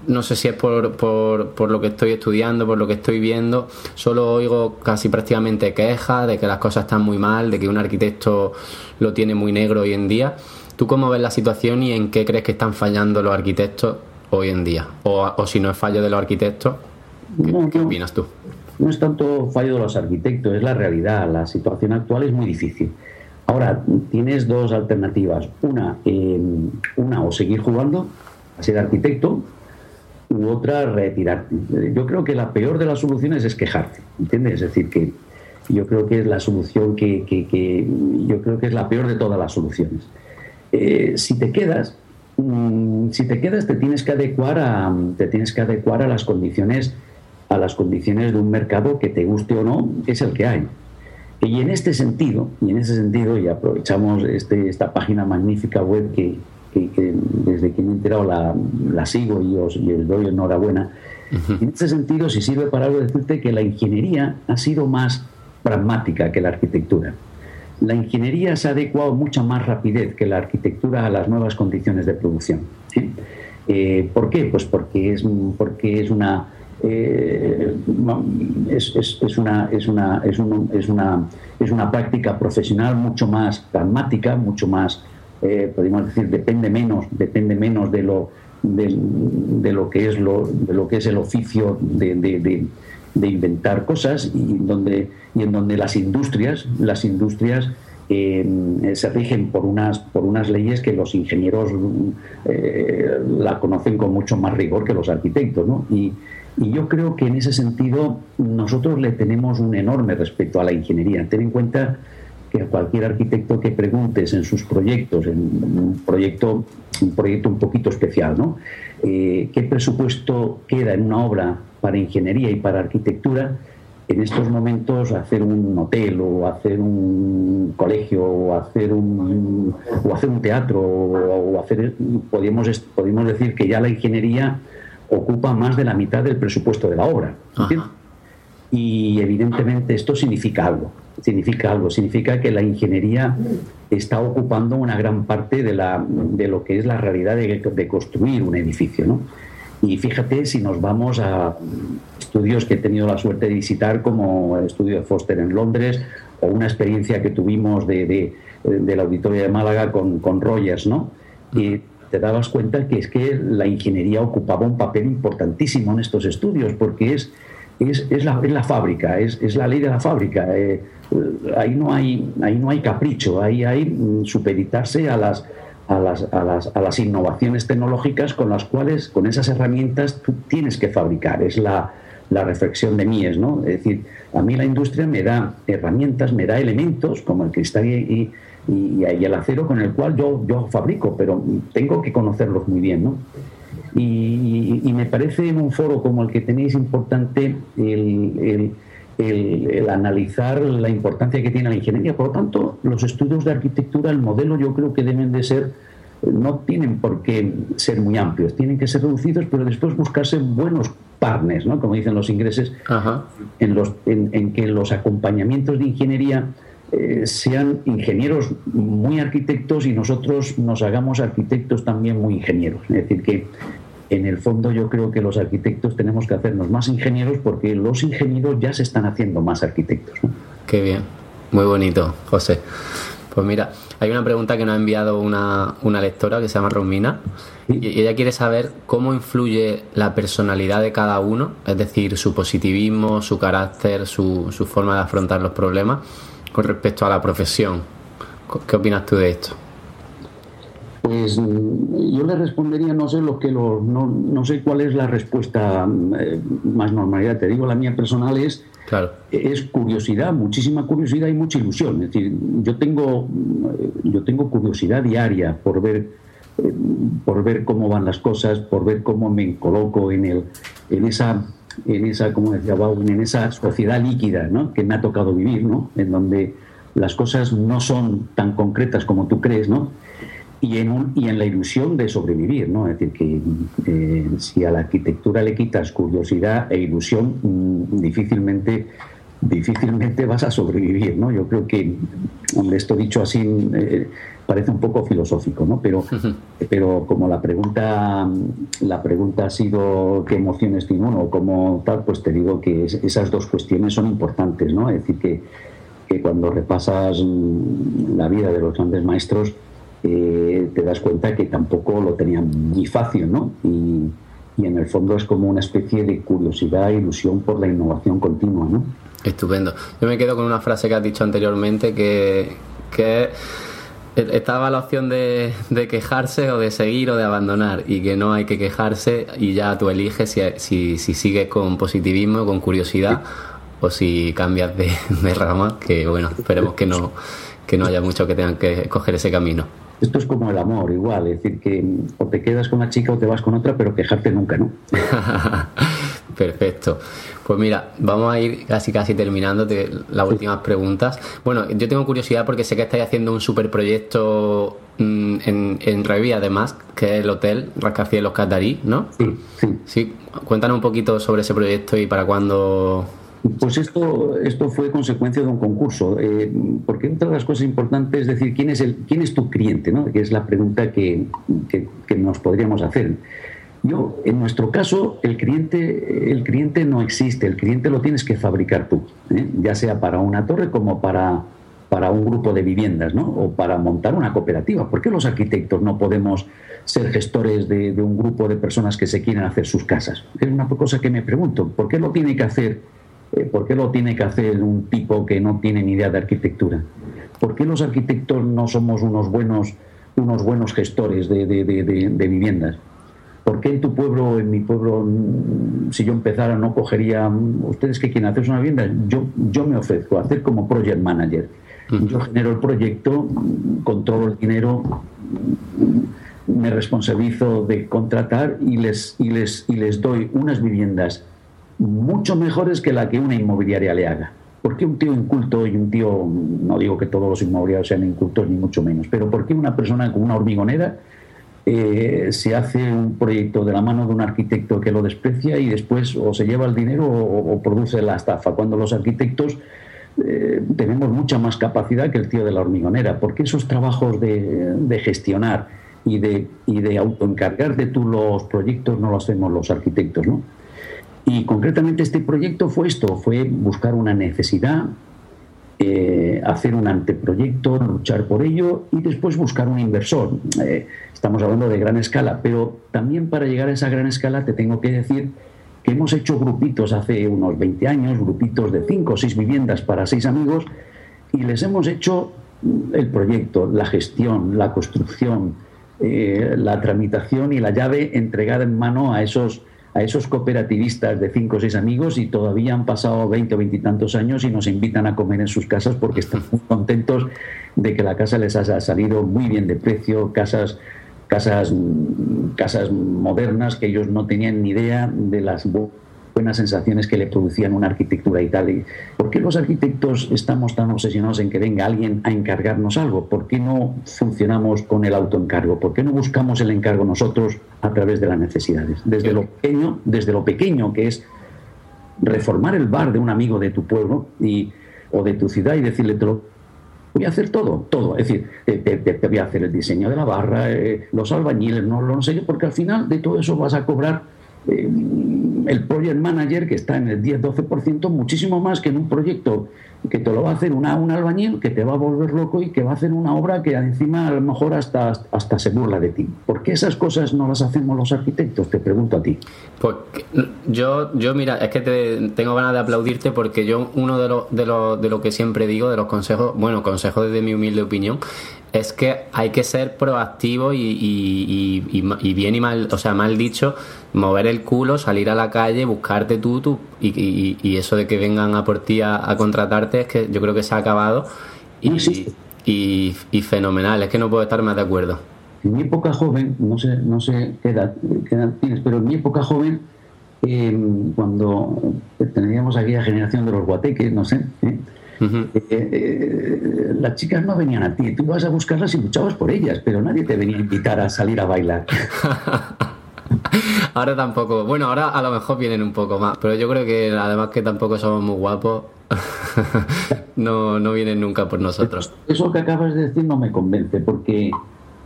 no sé si es por, por, lo que estoy estudiando, por lo que estoy viendo, solo oigo casi prácticamente quejas de que las cosas están muy mal, de que un arquitecto lo tiene muy negro hoy en día. ¿Tú cómo ves la situación y en qué crees que están fallando los arquitectos hoy en día? O, si no es fallo de los arquitectos, ¿qué, opinas tú? No es tanto fallo de los arquitectos, es la realidad. La situación actual es muy difícil. Ahora, tienes dos alternativas. Una, eh, una o seguir jugando a ser arquitecto u otra retirarte. Yo creo que la peor de las soluciones es quejarte, ¿entiendes? Es decir, que yo creo que es la solución que, yo creo que es la peor de todas las soluciones. Eh, si te quedas, mm, si te quedas te tienes que adecuar a te tienes que adecuar a las condiciones a las condiciones de un mercado que te guste o no, es el que hay. Y en este sentido, y en ese sentido, y aprovechamos este, esta página magnífica web que, que, desde que me he enterado la, sigo y os, doy enhorabuena. En ese sentido, si sirve para algo, decirte que la ingeniería ha sido más pragmática que la arquitectura. La ingeniería se ha adecuado mucha más rapidez que la arquitectura a las nuevas condiciones de producción. Eh, ¿Por qué? Pues porque es, porque es una eh, es, es, una, es, una, es, es, una, es una práctica profesional mucho más pragmática, mucho más eh, podemos decir, depende menos, depende menos de lo, de, lo que es lo, de lo que es el oficio de, de, inventar cosas y donde, y en donde las industrias, las industrias eh, se rigen por unas, por unas leyes que los ingenieros eh, la conocen con mucho más rigor que los arquitectos. ¿no? Y, y yo creo que en ese sentido nosotros le tenemos un enorme respeto a la ingeniería. Ten en cuenta que a cualquier arquitecto que preguntes en sus proyectos, en un proyecto, un proyecto un poquito especial, ¿no? Eh, ¿Qué presupuesto queda en una obra para ingeniería y para arquitectura? En estos momentos hacer un hotel o hacer un colegio o hacer un, o hacer un teatro o, hacer, podríamos, podríamos decir que ya la ingeniería ocupa más de la mitad del presupuesto de la obra. Y evidentemente esto significa algo significa algo, significa que la ingeniería está ocupando una gran parte de, la, de lo que es la realidad de, construir un edificio. ¿no? Y fíjate si nos vamos a estudios que he tenido la suerte de visitar, como el estudio de Foster en Londres, o una experiencia que tuvimos de, de, del auditorio de Málaga con, con Rogers, ¿no? Y te dabas cuenta que es que la ingeniería ocupaba un papel importantísimo en estos estudios, porque es, es, es, la, es la, fábrica, es, es, la ley de la fábrica. Eh, ahí no hay, ahí no hay capricho, ahí hay mm, supeditarse a las, a las, a, las, a las, innovaciones tecnológicas con las cuales, con esas herramientas, tú tienes que fabricar. Es la, la reflexión de Mies, ¿no? Es decir, a mí la industria me da herramientas, me da elementos como el cristal y, y, y el acero con el cual yo, yo fabrico, pero tengo que conocerlos muy bien, ¿no? Y, y me parece en un foro como el que tenéis importante el, el el, analizar la importancia que tiene la ingeniería. Por lo tanto, los estudios de arquitectura, el modelo yo creo que deben de ser no tienen por qué ser muy amplios, tienen que ser reducidos, pero después buscarse buenos partners, ¿no? como dicen los ingleses, En, los, en, que los acompañamientos de ingeniería eh, sean ingenieros muy arquitectos y nosotros nos hagamos arquitectos también muy ingenieros. Es decir, que en el fondo yo creo que los arquitectos tenemos que hacernos más ingenieros porque los ingenieros ya se están haciendo más arquitectos. Qué bien, muy bonito, José. Pues mira, hay una pregunta que nos ha enviado una, lectora que se llama Romina y ella quiere saber cómo influye la personalidad de cada uno, es decir, su positivismo, su carácter, su, su forma de afrontar los problemas con respecto a la profesión. ¿Qué opinas tú de esto? Pues yo le respondería, no sé lo que lo, no, no sé cuál es la respuesta eh, más normalidad. Te digo, la mía personal es, claro. es curiosidad, muchísima curiosidad y mucha ilusión. Es decir, yo tengo, eh, yo tengo curiosidad diaria por ver, eh, por ver cómo van las cosas, por ver cómo me coloco en, el, en esa en esa, como decía Bauman, en esa sociedad líquida ¿no? que me ha tocado vivir, ¿no? en donde las cosas no son tan concretas como tú crees, ¿no? y en, y en la ilusión de sobrevivir, ¿no? Es decir, que eh, si a la arquitectura le quitas curiosidad e ilusión, mm, difícilmente, difícilmente vas a sobrevivir, ¿no? Yo creo que, hombre, esto dicho así eh, parece un poco filosófico, ¿no? Pero, pero como la pregunta, la pregunta ha sido qué emociones tiene uno o como tal, pues te digo que esas dos cuestiones son importantes, ¿no? Es decir, que, que cuando repasas la vida de los grandes maestros, eh, te das cuenta que tampoco lo tenían muy fácil, ¿no? Y, en el fondo es como una especie de curiosidad e ilusión por la innovación continua, ¿no? Estupendo. Yo me quedo con una frase que has dicho anteriormente que, que estaba la opción de, quejarse o de seguir o de abandonar y que no hay que quejarse y ya tú eliges si, si, sigues con positivismo, con curiosidad o si cambias de, de, rama, que bueno, esperemos que no, que no haya muchos que tengan que coger ese camino. Esto es como el amor, igual, es decir, que o te quedas con una chica o te vas con otra, pero quejarte nunca, ¿no? Perfecto. Pues mira, vamos a ir casi casi terminando de las últimas preguntas. Bueno, yo tengo curiosidad porque sé que estáis haciendo un super proyecto mm, en, en Revi, además, que es el hotel Rascacielos Catarí, ¿no? Sí, sí. Sí, cuéntanos un poquito sobre ese proyecto y para cuándo pues esto, esto fue consecuencia de un concurso, eh, porque otra de las cosas importantes es decir, ¿quién es, el, quién es tu cliente? ¿no? Que es la pregunta que, nos podríamos hacer. Yo, en nuestro caso, el cliente, el cliente no existe, el cliente lo tienes que fabricar tú, ¿eh? ya sea para una torre como para, para un grupo de viviendas, ¿no? o para montar una cooperativa. ¿Por qué los arquitectos no podemos ser gestores de, un grupo de personas que se quieren hacer sus casas? Es una cosa que me pregunto, ¿por qué lo tiene que hacer? Eh, ¿Por qué lo tiene que hacer un tipo que no tiene ni idea de arquitectura? ¿Por qué los arquitectos no somos unos buenos, unos buenos gestores de, viviendas? ¿Por qué en tu pueblo, en mi pueblo, mm, si yo empezara, no cogería, mm, ustedes que quieren hacer una vivienda? Yo, yo me ofrezco a hacer como project manager. Yo genero el proyecto, mm, controlo el dinero, me responsabilizo de contratar y les, y les, y les doy unas viviendas mucho mejores que la que una inmobiliaria le haga. ¿Por qué un tío inculto y un tío, no digo que todos los inmobiliarios sean incultos ni mucho menos, pero por qué una persona con una hormigonera eh, se hace un proyecto de la mano de un arquitecto que lo desprecia y después o se lleva el dinero o, produce la estafa? Cuando los arquitectos eh, tenemos mucha más capacidad que el tío de la hormigonera, porque esos trabajos de, gestionar y de, y de autoencargar de tú los proyectos no los hacemos los arquitectos, ¿no? Y concretamente este proyecto fue esto, fue buscar una necesidad, eh, hacer un anteproyecto, luchar por ello y después buscar un inversor. Estamos hablando de gran escala, pero también para llegar a esa gran escala te tengo que decir que hemos hecho grupitos hace unos 20 años, grupitos de 5 o 6 viviendas para 6 amigos y les hemos hecho el proyecto, la gestión, la construcción, eh, la tramitación y la llave entregada en mano a esos a esos cooperativistas de cinco o seis amigos y todavía han pasado 20 o veintitantos años y nos invitan a comer en sus casas porque están muy contentos de que la casa les haya salido muy bien de precio, casas, casas, casas modernas que ellos no tenían ni idea de las buenas sensaciones que le producían una arquitectura y tal. ¿Por qué los arquitectos estamos tan obsesionados en que venga alguien a encargarnos algo? ¿Por qué no funcionamos con el autoencargo? ¿Por qué no buscamos el encargo nosotros a través de las necesidades? Desde lo pequeño, desde lo pequeño que es reformar el bar de un amigo de tu pueblo y, o de tu ciudad y decirle, voy a hacer todo, todo. Es decir, te, voy a hacer el diseño de la barra, eh, los albañiles, no, lo sé yo, porque al final de todo eso vas a cobrar eh, el project manager que está en el 10-12%, muchísimo más que en un proyecto que te lo va a hacer una, un albañil que te va a volver loco y que va a hacer una obra que encima a lo mejor hasta, hasta se burla de ti. ¿Por qué esas cosas no las hacemos los arquitectos? Te pregunto a ti. Pues yo, yo mira, es que te, tengo ganas de aplaudirte porque yo uno de lo, de, lo, de lo que siempre digo, de los consejos, bueno, consejos desde mi humilde opinión, es que hay que ser proactivo y, y, bien y mal, o sea, mal dicho, mover el culo, salir a la calle, buscarte tú, tú y, eso de que vengan a por ti a, contratarte es que yo creo que se ha acabado y, fenomenal, es que no puedo estar más de acuerdo. En mi época joven, no sé, no sé qué edad, tienes, pero en mi época joven, eh, cuando teníamos aquella generación de los guateques, no sé, ¿eh? Eh, eh, las chicas no venían a ti, tú vas a buscarlas y luchabas por ellas, pero nadie te venía a invitar a salir a bailar. ahora tampoco, bueno, ahora a lo mejor vienen un poco más, pero yo creo que además que tampoco somos muy guapos, no, no vienen nunca por nosotros. Eso que acabas de decir no me convence, porque,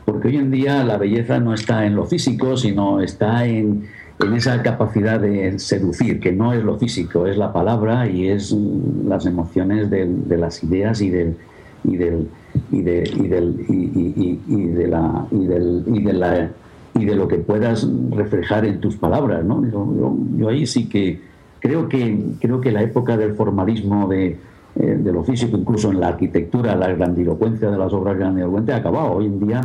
porque hoy en día la belleza no está en lo físico, sino está en en esa capacidad de seducir, que no es lo físico, es la palabra y es las emociones de, las ideas y del y del y de, y del y, de la y del y de la y de lo que puedas reflejar en tus palabras, ¿no? Yo, ahí sí que creo que creo que la época del formalismo de, eh, de lo físico, incluso en la arquitectura, la grandilocuencia de las obras grandilocuentes ha acabado. Hoy en día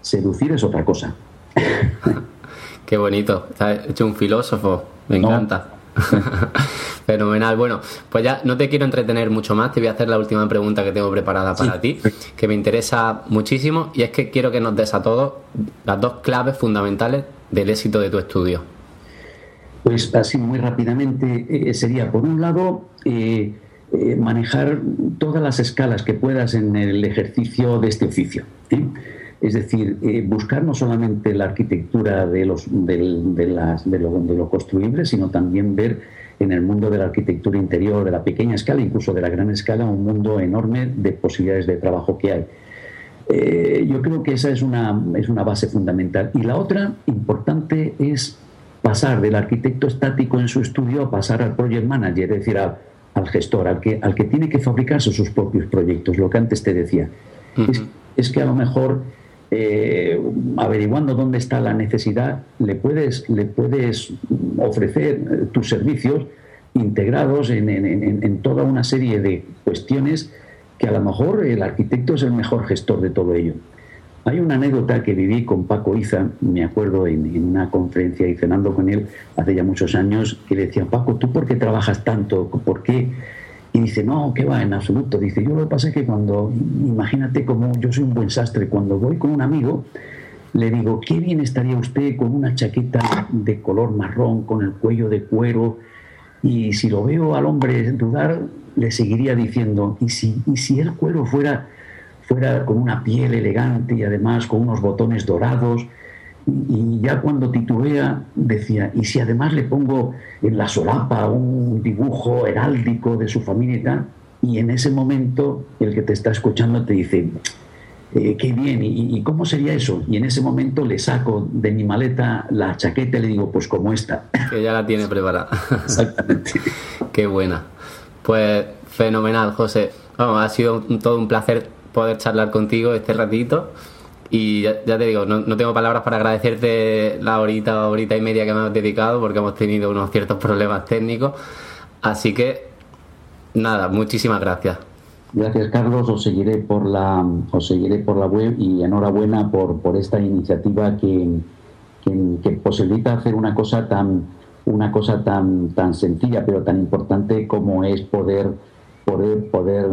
seducir es otra cosa. Qué bonito. Estás hecho un filósofo. Me encanta. Fenomenal. Bueno, pues ya no te quiero entretener mucho más. Te voy a hacer la última pregunta que tengo preparada para ti, que me interesa muchísimo. Y es que quiero que nos des a todos las dos claves fundamentales del éxito de tu estudio. Pues así muy rápidamente eh, sería, por un lado, eh, eh, manejar todas las escalas que puedas en el ejercicio de este oficio. Es decir, buscar no solamente la arquitectura de, los, de, las, de, lo, de, lo, construible, sino también ver en el mundo de la arquitectura interior, de la pequeña escala, incluso de la gran escala, un mundo enorme de posibilidades de trabajo que hay. Yo creo que esa es una, es una base fundamental. Y la otra importante es pasar del arquitecto estático en su estudio a pasar al project manager, es decir, al gestor, al que, al que tiene que fabricarse sus propios proyectos, lo que antes te decía. es, es, que a lo mejor eh, averiguando dónde está la necesidad, le puedes, le puedes ofrecer eh, tus servicios integrados en, toda una serie de cuestiones que a lo mejor el arquitecto es el mejor gestor de todo ello. Hay una anécdota que viví con Paco Iza, me acuerdo en, una conferencia y cenando con él hace ya muchos años, que le decía, Paco, ¿tú por qué trabajas tanto? ¿Por qué? Y dice, no, ¿qué va? En absoluto. Dice, yo lo que pasa es que cuando, imagínate como yo soy un buen sastre, cuando voy con un amigo, le digo, qué bien estaría usted con una chaqueta de color marrón, con el cuello de cuero, y si lo veo al hombre dudar, le seguiría diciendo, ¿y si, y si el cuero fuera, fuera con una piel elegante y además con unos botones dorados? y ya cuando titubea decía, ¿y si además le pongo en la solapa un dibujo heráldico de su familia y tal? Y en ese momento el que te está escuchando te dice, eh, qué bien, ¿Y, cómo sería eso? Y en ese momento le saco de mi maleta la chaqueta y le digo, pues como esta. Que ya la tiene preparada. Exactamente. qué buena. Pues fenomenal, José. ha sido todo un placer poder charlar contigo este ratito. Y ya, te digo, no, tengo palabras para agradecerte la horita, horita y media que me has dedicado porque hemos tenido unos ciertos problemas técnicos. Así que, nada, muchísimas gracias. Gracias, Carlos. Os seguiré por la, os seguiré por la web y enhorabuena por, por esta iniciativa que, que, posibilita hacer una cosa tan, una cosa tan, tan sencilla pero tan importante como es poder poder, poder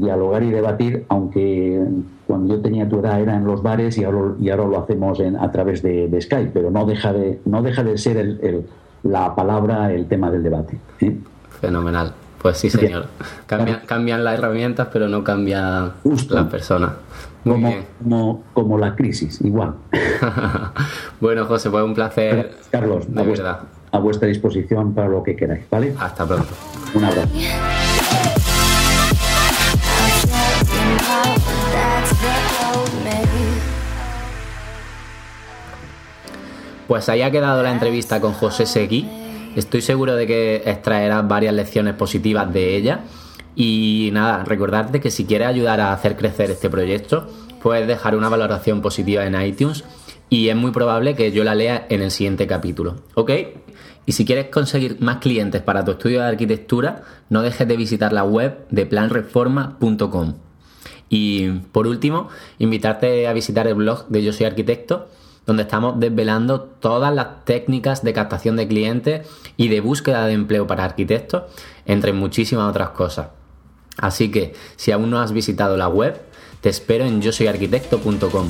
dialogar y debatir, aunque cuando yo tenía tu edad era en los bares y ahora, y ahora lo hacemos en, a través de, Skype, pero no deja de, no deja de ser el, la palabra, el tema del debate. ¿eh? Fenomenal. Pues sí, señor. Cambian, las herramientas, pero no cambian las personas. Muy como, bien. Como, como, la crisis, igual. bueno, José, pues un placer. Carlos, de verdad. a vuestra disposición para lo que queráis, ¿vale? Hasta pronto. Un abrazo. Pues ahí ha quedado la entrevista con José Seguí. Estoy seguro de que extraerás varias lecciones positivas de ella. Y nada, recordarte que si quieres ayudar a hacer crecer este proyecto, puedes dejar una valoración positiva en iTunes y es muy probable que yo la lea en el siguiente capítulo. ¿Ok? Y si quieres conseguir más clientes para tu estudio de arquitectura, no dejes de visitar la web de planreforma.com. Y por último, invitarte a visitar el blog de Yo Soy Arquitecto donde estamos desvelando todas las técnicas de captación de clientes y de búsqueda de empleo para arquitectos, entre muchísimas otras cosas. Así que, si aún no has visitado la web, te espero en yo soy arquitecto.com.